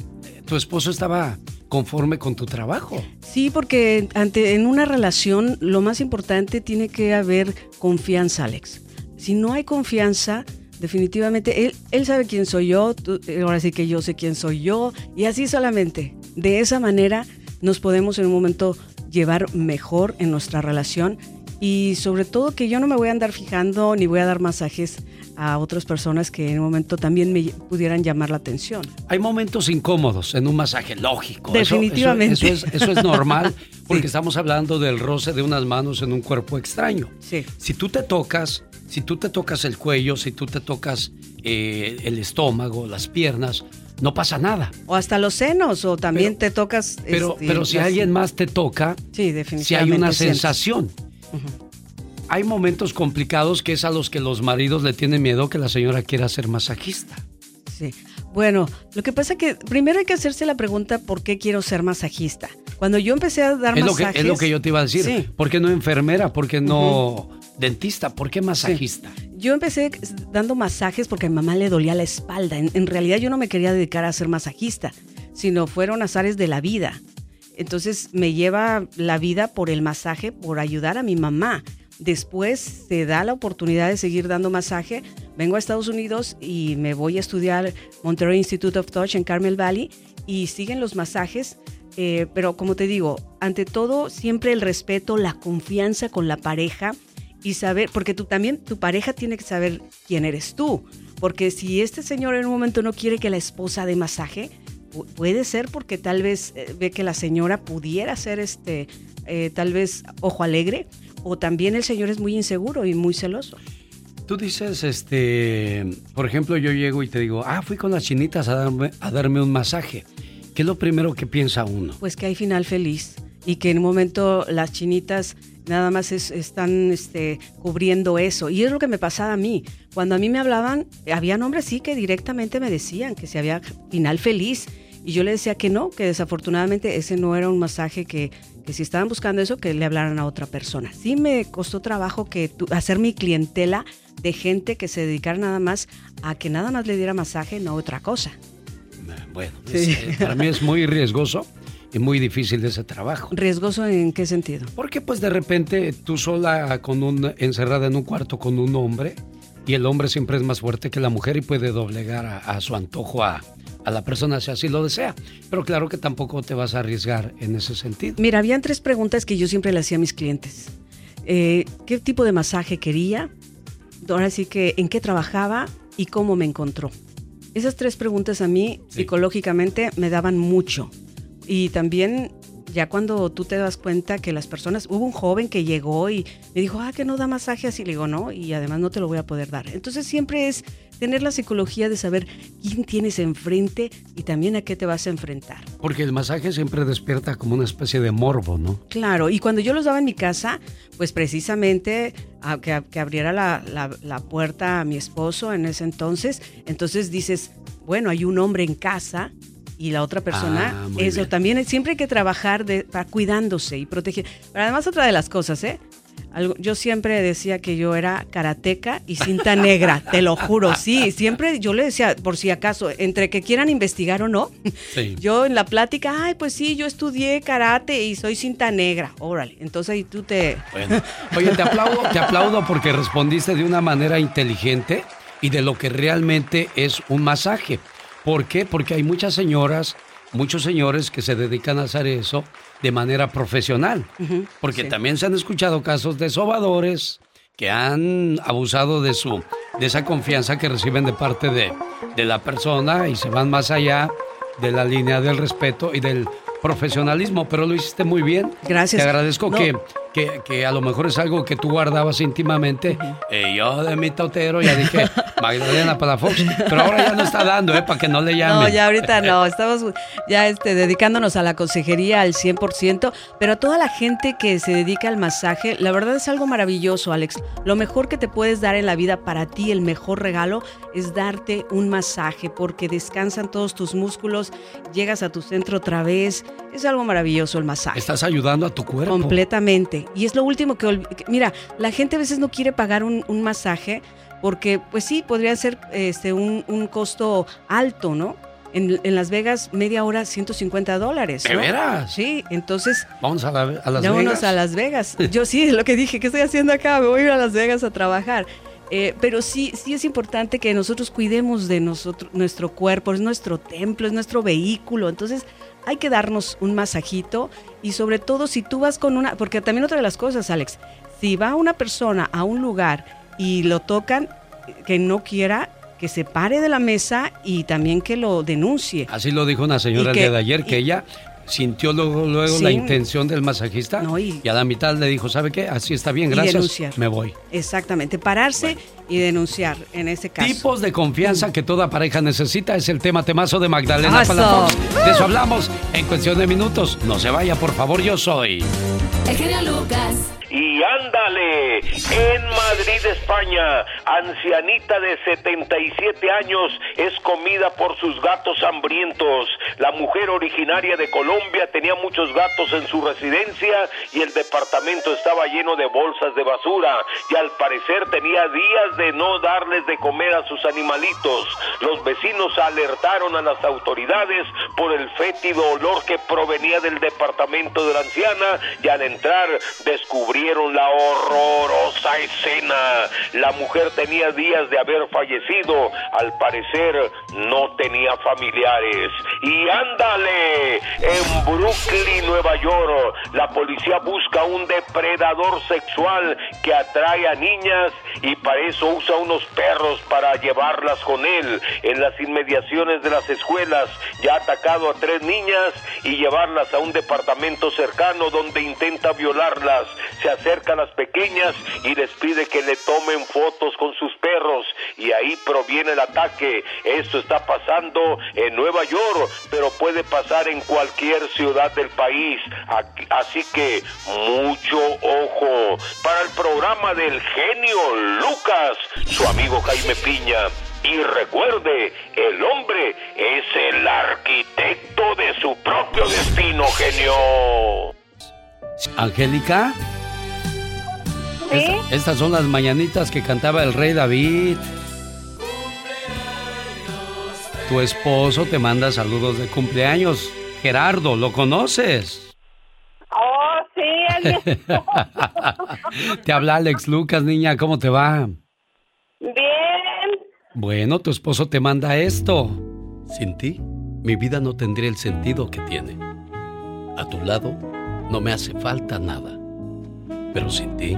¿Tu esposo estaba conforme con tu trabajo? Sí, porque ante, en una relación lo más importante tiene que haber confianza, Alex. Si no hay confianza, definitivamente él, él sabe quién soy yo, tú- ahora sí que yo sé quién soy yo, y así solamente. De esa manera nos podemos en un momento llevar mejor en nuestra relación y sobre todo que yo no me voy a andar fijando ni voy a dar masajes a otras personas que en un momento también me pudieran llamar la atención. Hay momentos incómodos en un masaje, lógico. Eso- eso- Definitivamente. Eso, es, eso es normal porque estamos hablando del roce de unas manos en un cuerpo extraño. Sí. Si tú te tocas, si tú te tocas el cuello, si tú te tocas eh, el estómago, las piernas, no pasa nada. O hasta los senos, o también te tocas. Pero, este, pero si alguien más te toca, Sí, si definitivamente. hay una sientes. sensación. Hay momentos complicados que es a los que los maridos le tienen miedo que la señora quiera ser masajista. Sí. Bueno, lo que pasa que primero hay que hacerse la pregunta por qué quiero ser masajista. Cuando yo empecé a dar Es lo, que, masajes. es lo que yo te iba a decir. Sí. ¿Por qué no enfermera? ¿Por qué no dentista? ¿Por qué masajista? yo empecé dando masajes porque a mi mamá le dolía la espalda. En, en realidad yo no me quería dedicar a ser masajista, sino fueron azares de la vida. Entonces me lleva la vida por el masaje, por ayudar a mi mamá. Después se da la oportunidad de seguir dando masaje. Vengo a Estados Unidos y me voy a estudiar Monterey Institute of Touch en Carmel Valley y siguen los masajes. eh, pero como te digo, ante todo siempre el respeto, la confianza con la pareja y saber, porque tú también, tu pareja tiene que saber quién eres tú. Porque si este señor en un momento no quiere que la esposa dé masaje, pu- puede ser porque tal vez eh, ve que la señora pudiera ser este, eh, tal vez ojo alegre, o también el señor es muy inseguro y muy celoso. Tú dices, este, por ejemplo, yo llego y te digo, ah, fui con las chinitas a darme, a darme un masaje. ¿Qué es lo primero que piensa uno? Pues que hay final feliz y que en un momento las chinitas nada más es- están este, cubriendo eso. Y es lo que me pasaba a mí. Cuando a mí me hablaban, había hombres sí que directamente me decían que si había final feliz. Y yo le decía que no, que desafortunadamente ese no era un masaje que, que si estaban buscando eso, que le hablaran a otra persona. Sí me costó trabajo que tu- hacer mi clientela de gente que se dedicara nada más a que nada más le diera masaje, no otra cosa. Bueno, Sí. es, eh, para mí es muy riesgoso y muy difícil ese trabajo. ¿Riesgoso en qué sentido? Porque pues de repente tú sola con un encerrada en un cuarto con un hombre y el hombre siempre es más fuerte que la mujer y puede doblegar a, a su antojo a, a la persona si así lo desea. Pero claro que tampoco te vas a arriesgar en ese sentido. Mira, habían tres preguntas que yo siempre le hacía a mis clientes. Eh, ¿Qué tipo de masaje quería? Ahora sí que en qué trabajaba y cómo me encontró. Esas tres preguntas a mí psicológicamente me daban mucho. Y también ya cuando tú te das cuenta que las personas, hubo un joven que llegó y me dijo, ah, que no da masaje así, le digo, no, y además no te lo voy a poder dar. Entonces siempre es tener la psicología de saber quién tienes enfrente y también a qué te vas a enfrentar. Porque el masaje siempre despierta como una especie de morbo, ¿no? Claro, y cuando yo los daba en mi casa, pues precisamente a que, que abriera la, la- la puerta a mi esposo en ese entonces, entonces dices, bueno, hay un hombre en casa y la otra persona, Ah, eso bien. también siempre hay que trabajar de, para cuidándose y proteger. Pero además otra de las cosas, ¿eh? Algo- yo siempre decía que yo era karateca y cinta negra, te lo juro, sí, siempre yo le decía, por si acaso, entre que quieran investigar o no, Sí. yo en la plática, ay, pues sí, yo estudié karate y soy cinta negra. Órale, entonces ahí tú te... Bueno, oye, te aplaudo, te aplaudo porque respondiste de una manera inteligente y de lo que realmente es un masaje. ¿Por qué? Porque hay muchas señoras, muchos señores que se dedican a hacer eso de manera profesional. Porque también se han escuchado casos de sobadores que han abusado de su de esa confianza que reciben de parte de, de la persona y se van más allá de la línea del respeto y del profesionalismo, pero lo hiciste muy bien. Gracias. Te agradezco No. que, que, que a lo mejor es algo que tú guardabas íntimamente. Eh, yo de mi tautero ya dije Magdalena Palafox, pero ahora ya no está dando, ¿eh? Para que no le llamen. No, ya ahorita no, estamos ya este, dedicándonos a la consejería al 100%, pero a toda la gente que se dedica al masaje, la verdad es algo maravilloso, Alex. Lo mejor que te puedes dar en la vida para ti, el mejor regalo, es darte un masaje, porque descansan todos tus músculos, llegas a tu centro otra vez, es algo maravilloso el masaje. Estás ayudando a tu cuerpo. Completamente. Y es lo último que, Mira, la gente a veces no quiere pagar un, un masaje porque, pues sí, podría ser este, un, un costo alto, ¿no? En, en Las Vegas, media hora, 150 dólares. ¿De ¿no? veras? Sí, entonces... Vamos a, la- a Las Vámonos Vegas. a Las Vegas. Yo sí, lo que dije, ¿qué estoy haciendo acá? Me voy a ir a Las Vegas a trabajar. Eh, pero sí, sí es importante que nosotros cuidemos de nosotros, nuestro cuerpo, es nuestro templo, es nuestro vehículo. Entonces hay que darnos un masajito y sobre todo si tú vas con una, porque también otra de las cosas, Alex, si va una persona a un lugar y lo tocan, que no quiera que se pare de la mesa y también que lo denuncie. Así lo dijo una señora Y el día de ayer, que ella sintió luego, luego la intención del masajista y... a la mitad le dijo, ¿sabe qué? Así está bien, Y gracias, me voy. Exactamente, pararse y denunciar en ese caso. Tipos de confianza que toda pareja necesita es el tema temazo de Magdalena Eso. Palafox. De eso hablamos en cuestión de minutos. No se vaya, por favor, yo soy. El genio Lucas. Y ándale, en Madrid, España, ancianita de 77 años es comida por sus gatos hambrientos. La mujer originaria de Colombia tenía muchos gatos en su residencia y el departamento estaba lleno de bolsas de basura y al parecer tenía días de no darles de comer a sus animalitos. Los vecinos alertaron a las autoridades por el fétido olor que provenía del departamento de la anciana y al entrar descubrieron la horrorosa escena. La mujer tenía días de haber fallecido, al parecer no tenía familiares. Y ándale, en Brooklyn, Nueva York, la policía busca un depredador sexual que atrae a niñas y para eso usa unos perros para llevarlas con él. En las inmediaciones de las escuelas ya ha atacado a tres niñas y llevarlas a un departamento cercano donde intenta violarlas. Se acerca a las pequeñas y les pide que le tomen fotos con sus perros y ahí proviene el ataque. Esto está pasando en Nueva York, pero puede pasar en cualquier ciudad del país. Así que mucho ojo. Para el programa del genio Lucas, su amigo Jaime Piña. Y recuerde, el hombre es el arquitecto de su propio destino, genio. Angélica. Estas son las mañanitas que cantaba el rey David. Tu esposo te manda saludos de cumpleaños. Gerardo, ¿lo conoces? Oh, sí, Te habla Alex Lucas, niña, ¿cómo te va? Bien. Bueno, tu esposo te manda esto. Sin ti, mi vida no tendría el sentido que tiene. A tu lado, no me hace falta nada. Pero sin ti,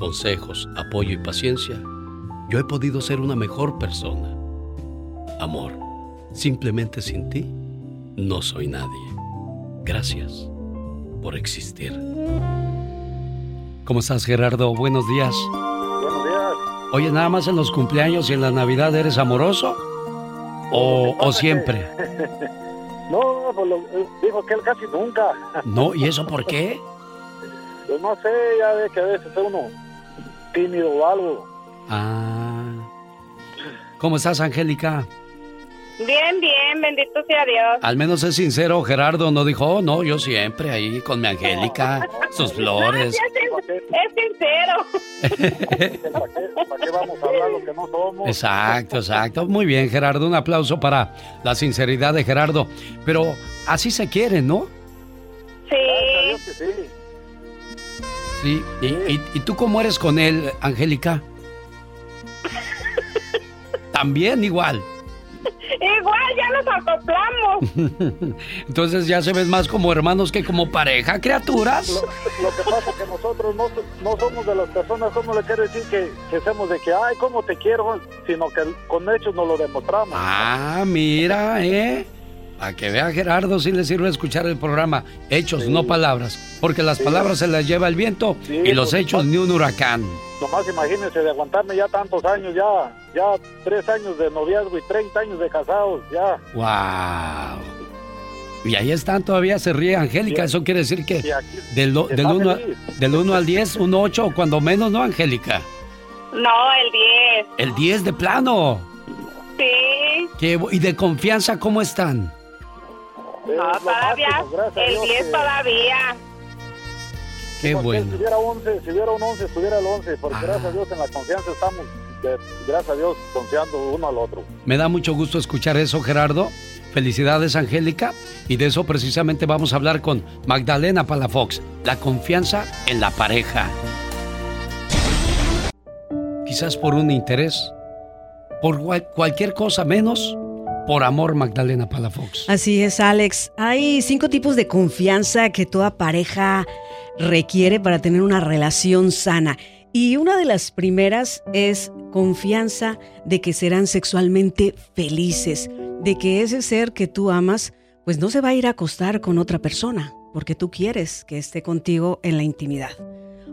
consejos, apoyo y paciencia, yo he podido ser una mejor persona. Amor, simplemente sin ti, no soy nadie. Gracias por existir. ¿Cómo estás, Gerardo? Buenos días. Buenos días. Oye, nada más en los cumpleaños y en la Navidad eres amoroso. ¿O, o siempre? no, pues lo, dijo que él casi nunca. No, ¿y eso por qué? Pues no sé, ya ve que a veces es uno tímido o algo. Ah. ¿Cómo estás, Angélica? Bien, bien, bendito sea Dios. Al menos es sincero, Gerardo no dijo, oh, no, yo siempre ahí con mi Angélica, sus flores. es, sincero. ¿Para qué, vamos a hablar lo que no somos? Exacto, exacto. Muy bien, Gerardo, un aplauso para la sinceridad de Gerardo. Pero así se quiere, ¿no? Sí. sí. Sí, ¿Y, y tú cómo eres con él, Angélica? También igual. Igual ya nos acoplamos. Entonces ya se ven más como hermanos que como pareja, criaturas. Lo, que pasa es que nosotros no, no, somos de las personas, ¿cómo le quiero decir que, que seamos de que, ay, cómo te quiero? Sino que con hechos nos lo demostramos. Ah, mira, ¿eh? A que vea Gerardo si le sirve escuchar el programa. Hechos, no palabras. Porque las palabras se las lleva el viento y los pues, hechos ni un huracán. Nomás imagínense de aguantarme ya tantos años, ya, ya tres años de noviazgo y 30 años de casados, ya. ¡Wow! Y ahí están, todavía se ríe Angélica. Eso quiere decir que del, del 1 del uno al 10, un 8 o cuando menos, ¿no, Angélica? No, el 10. ¿El 10 de plano? Sí. ¿Qué, ¿Y de confianza cómo están? No, todavía. el 10 todavía. Qué bueno. Si hubiera, 11, si hubiera un 11, estuviera el 11, porque ah. gracias a Dios en la confianza estamos, gracias a Dios, confiando uno al otro. Me da mucho gusto escuchar eso, Gerardo. Felicidades, Angélica. Y de eso precisamente vamos a hablar con Magdalena Palafox. La confianza en la pareja. Quizás por un interés, por cualquier cosa menos por amor, Magdalena Palafox. Así es, Alex. Hay cinco tipos de confianza que toda pareja requiere para tener una relación sana. Y una de las primeras es confianza de que serán sexualmente felices, de que ese ser que tú amas, pues no se va a ir a acostar con otra persona, porque tú quieres que esté contigo en la intimidad.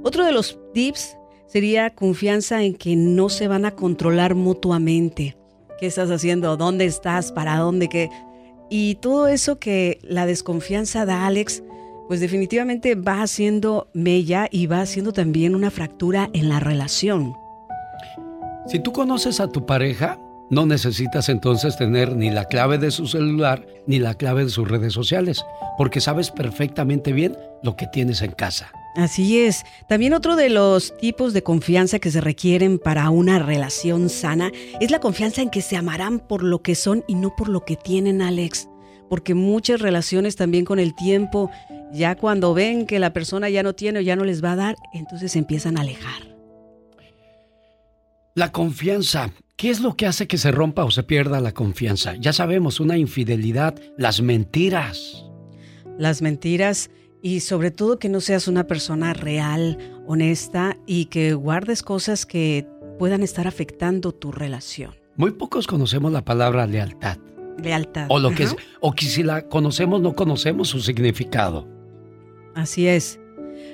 Otro de los tips sería confianza en que no se van a controlar mutuamente. ¿Qué estás haciendo? ¿Dónde estás? ¿Para dónde? ¿Qué? Y todo eso que la desconfianza da Alex, pues definitivamente va haciendo mella y va haciendo también una fractura en la relación. Si tú conoces a tu pareja, no necesitas entonces tener ni la clave de su celular ni la clave de sus redes sociales, porque sabes perfectamente bien lo que tienes en casa. Así es. También otro de los tipos de confianza que se requieren para una relación sana es la confianza en que se amarán por lo que son y no por lo que tienen, Alex. Porque muchas relaciones también con el tiempo, ya cuando ven que la persona ya no tiene o ya no les va a dar, entonces se empiezan a alejar. La confianza. ¿Qué es lo que hace que se rompa o se pierda la confianza? Ya sabemos, una infidelidad, las mentiras. Las mentiras y sobre todo que no seas una persona real, honesta y que guardes cosas que puedan estar afectando tu relación. Muy pocos conocemos la palabra lealtad. Lealtad. O lo que es, o que si la conocemos no conocemos su significado. Así es.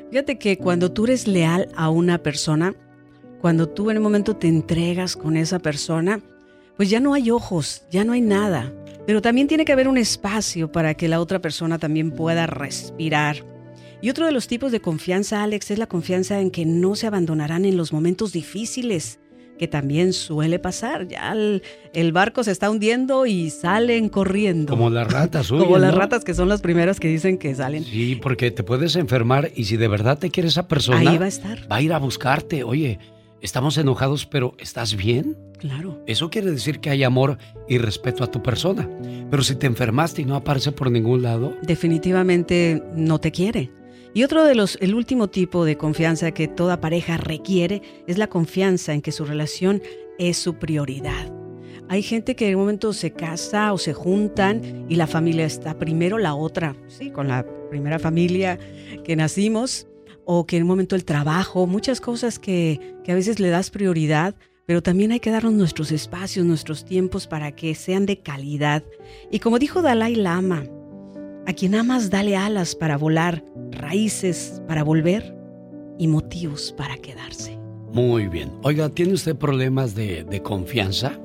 Fíjate que cuando tú eres leal a una persona, cuando tú en un momento te entregas con esa persona, pues ya no hay ojos, ya no hay nada. Pero también tiene que haber un espacio para que la otra persona también pueda respirar. Y otro de los tipos de confianza, Alex, es la confianza en que no se abandonarán en los momentos difíciles, que también suele pasar. Ya el, barco se está hundiendo y salen corriendo. Como las ratas, Como las ratas que son las primeras que dicen que salen. Sí, porque te puedes enfermar y si de verdad te quiere esa persona, ahí va a estar. Va a ir a buscarte. Oye, estamos enojados, pero ¿estás bien? Claro. Eso quiere decir que hay amor y respeto a tu persona. Pero si te enfermaste y no aparece por ningún lado. Definitivamente no te quiere. Y otro de los, el último tipo de confianza que toda pareja requiere es la confianza en que su relación es su prioridad. Hay gente que en un momento se casa o se juntan y la familia está primero la otra, sí, con la primera familia que nacimos, o que en un momento el trabajo, muchas cosas que, que a veces le das prioridad, pero también hay que darnos nuestros espacios, nuestros tiempos para que sean de calidad. Y como dijo Dalai Lama, a quien amas dale alas para volar, raíces para volver y motivos para quedarse. Muy bien. Oiga, ¿tiene usted problemas de, de confianza?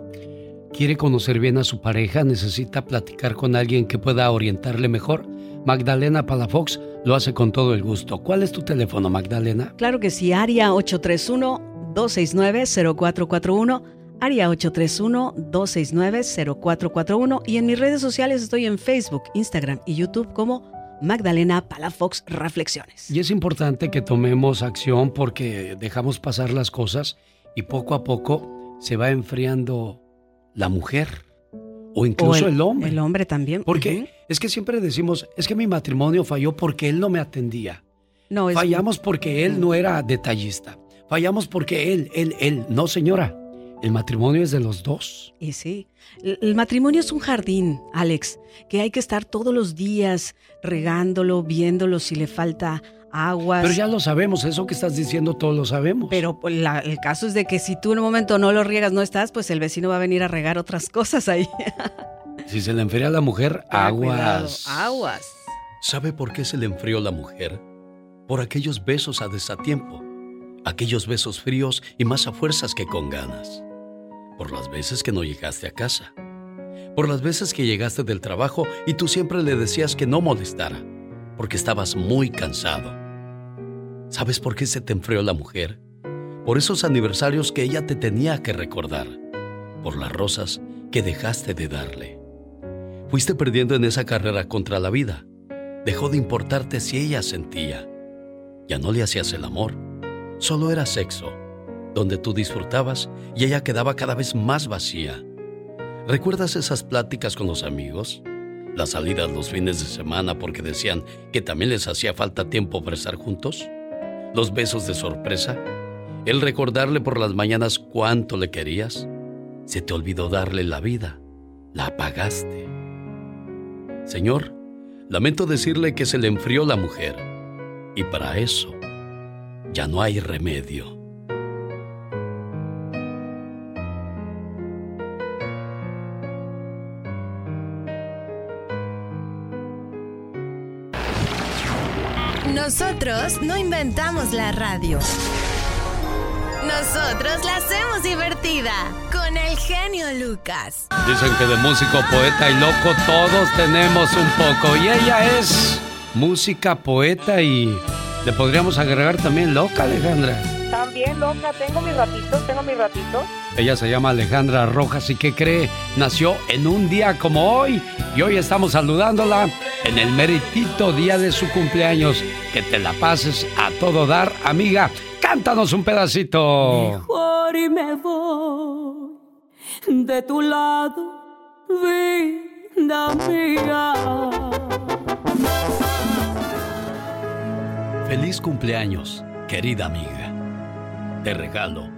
¿Quiere conocer bien a su pareja? ¿Necesita platicar con alguien que pueda orientarle mejor? Magdalena Palafox lo hace con todo el gusto. ¿Cuál es tu teléfono, Magdalena? Claro que sí, área 831-269-0441, área 831-269-0441 y en mis redes sociales estoy en Facebook, Instagram y YouTube como Magdalena Palafox Reflexiones. Y es importante que tomemos acción porque dejamos pasar las cosas y poco a poco se va enfriando la mujer o incluso el, hombre. El hombre también. Porque es que siempre decimos, es que mi matrimonio falló porque él no me atendía. No, Fallamos porque él no era detallista. Fallamos porque él, él, él. No, señora. El matrimonio es de los dos. Y sí. El matrimonio es un jardín, Alex, que hay que estar todos los días regándolo, viéndolo si le falta aguas. Pero ya lo sabemos, eso que estás diciendo todos lo sabemos. Pero pues, el caso es de que si tú en un momento no lo riegas, no estás, pues el vecino va a venir a regar otras cosas ahí. si se le enfría a la mujer, aguas. aguas. ¿Sabe por qué se le enfrió la mujer? Por aquellos besos a desatiempo, aquellos besos fríos y más a fuerzas que con ganas. Por las veces que no llegaste a casa. Por las veces que llegaste del trabajo y tú siempre le decías que no molestara porque estabas muy cansado. ¿Sabes por qué se te enfrió la mujer? Por esos aniversarios que ella te tenía que recordar, por las rosas que dejaste de darle. Fuiste perdiendo en esa carrera contra la vida. Dejó de importarte si ella sentía. Ya no le hacías el amor, solo era sexo, donde tú disfrutabas y ella quedaba cada vez más vacía. ¿Recuerdas esas pláticas con los amigos? Las salidas los fines de semana porque decían que también les hacía falta tiempo para estar juntos, los besos de sorpresa, el recordarle por las mañanas cuánto le querías, se te olvidó darle la vida, la apagaste. Señor, lamento decirle que se le enfrió la mujer. Y para eso ya no hay remedio. Nosotros no inventamos la radio. Nosotros la hacemos divertida con el genio Lucas. Dicen que de músico, poeta y loco todos tenemos un poco. Y ella es música, poeta y le podríamos agregar también loca, Alejandra. También loca, tengo mis ratitos, tengo mis ratitos. Ella se llama Alejandra Rojas y ¿qué cree? Nació en un día como hoy y hoy estamos saludándola en el meritito día de su cumpleaños. Que te la pases a todo dar, amiga. Cántanos un pedacito. Mejor y me voy de tu lado, vida mía. Feliz cumpleaños, querida amiga. Te regalo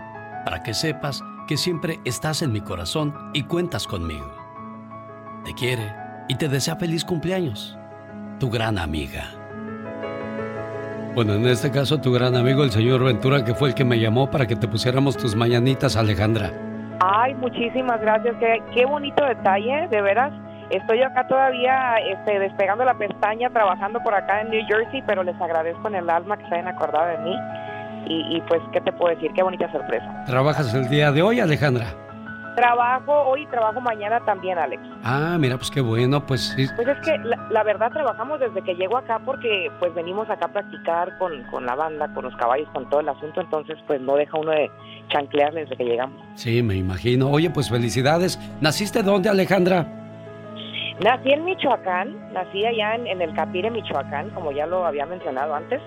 para que sepas que siempre estás en mi corazón y cuentas conmigo. Te quiere y te desea feliz cumpleaños. Tu gran amiga. Bueno, en este caso tu gran amigo el señor Ventura, que fue el que me llamó para que te pusiéramos tus mañanitas, Alejandra. Ay, muchísimas gracias. Qué, qué bonito detalle, de veras. Estoy acá todavía este, despegando la pestaña, trabajando por acá en New Jersey, pero les agradezco en el alma que se hayan acordado de mí. Y, y pues, ¿qué te puedo decir? Qué bonita sorpresa. ¿Trabajas el día de hoy, Alejandra? Trabajo hoy y trabajo mañana también, Alex. Ah, mira, pues qué bueno, pues sí. Pues es que la, la verdad trabajamos desde que llego acá porque pues venimos acá a practicar con, con la banda, con los caballos, con todo el asunto, entonces pues no deja uno de chanclear desde que llegamos. Sí, me imagino. Oye, pues felicidades. ¿Naciste dónde, Alejandra? Nací en Michoacán, nací allá en, en el Capire, Michoacán, como ya lo había mencionado antes.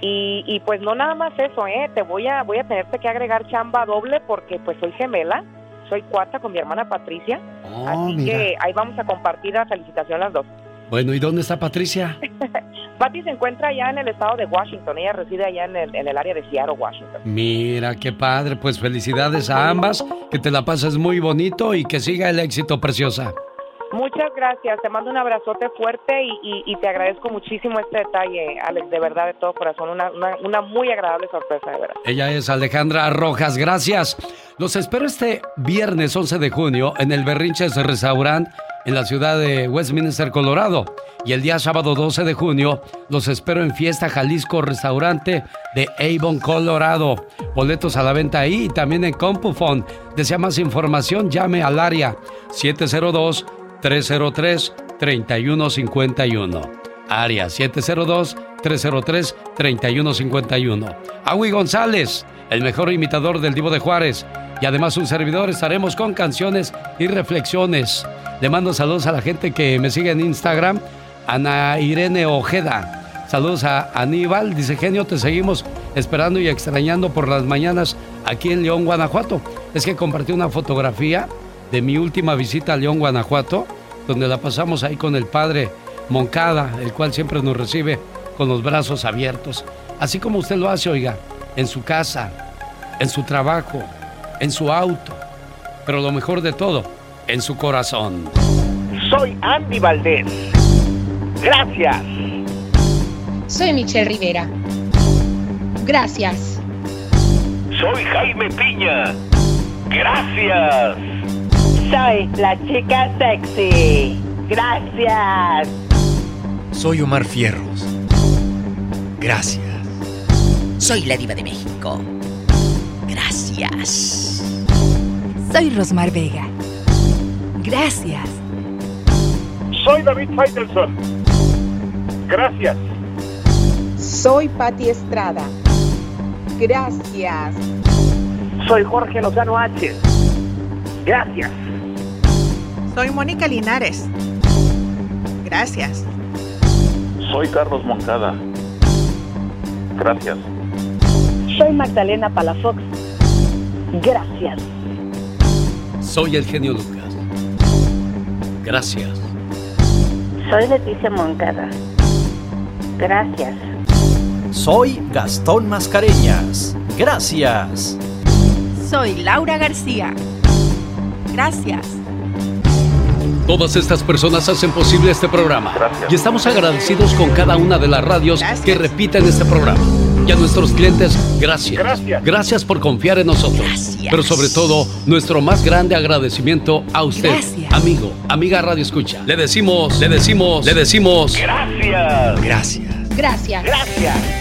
Y, y pues no nada más eso, ¿eh? Te voy a, voy a tenerte que agregar chamba doble porque pues soy gemela, soy cuarta con mi hermana Patricia. Oh, así mira. que ahí vamos a compartir la felicitación las dos. Bueno, ¿y dónde está Patricia? Patti se encuentra allá en el estado de Washington, ella reside allá en el, en el área de Seattle, Washington. Mira, qué padre. Pues felicidades a ambas. Que te la pases muy bonito y que siga el éxito, preciosa. Muchas gracias, te mando un abrazote fuerte y, te agradezco muchísimo este detalle, Alex, de verdad, de todo corazón, una, muy agradable sorpresa, de verdad. Ella es Alejandra Rojas, gracias. Los espero este viernes 11 de junio en el Berrinches Restaurant en la ciudad de Westminster, Colorado. Y el día sábado 12 de junio los espero en Fiesta Jalisco Restaurante de Avon, Colorado. Boletos a la venta ahí y también en CompuFon. Desea más información, llame al área 702-303-3151. Área 702-303-3151. Agui González, el mejor imitador del Divo de Juárez. Y además un servidor estaremos con canciones y reflexiones. Le mando saludos a la gente que me sigue en Instagram. Ana Irene Ojeda. Saludos a Aníbal. Dice, genio, te seguimos esperando y extrañando por las mañanas aquí en León, Guanajuato. Es que compartí una fotografía de mi última visita a León, Guanajuato, donde la pasamos ahí con el padre Moncada, el cual siempre nos recibe con los brazos abiertos. Así como usted lo hace, oiga, en su casa, en su trabajo, en su auto, pero lo mejor de todo, en su corazón. Soy Andy Valdés. Gracias. Soy Michelle Rivera. Gracias. Soy Jaime Piña. Gracias. Soy la chica sexy. Gracias. Soy Omar Fierros. Gracias. Soy la diva de México. Gracias. Soy Rosmar Vega. Gracias. Soy David Faitelson. Gracias. Soy Patti Estrada. Gracias. Soy Jorge Lozano H. Gracias. Soy Mónica Linares. Gracias. Soy Carlos Moncada. Gracias. Soy Magdalena Palafox. Gracias. Soy el genio Lucas. Gracias. Soy Leticia Moncada. Gracias. Soy Gastón Mascareñas. Gracias. Soy Laura García. Gracias. Todas estas personas hacen posible este programa. Y estamos agradecidos con cada una de las radios que repiten este programa. Y a nuestros clientes, gracias. gracias. Gracias por confiar en nosotros. Pero sobre todo, nuestro más grande agradecimiento a usted, amigo, amiga Radio Escucha. Le decimos, le decimos, le decimos. Gracias. Gracias. Gracias. Gracias.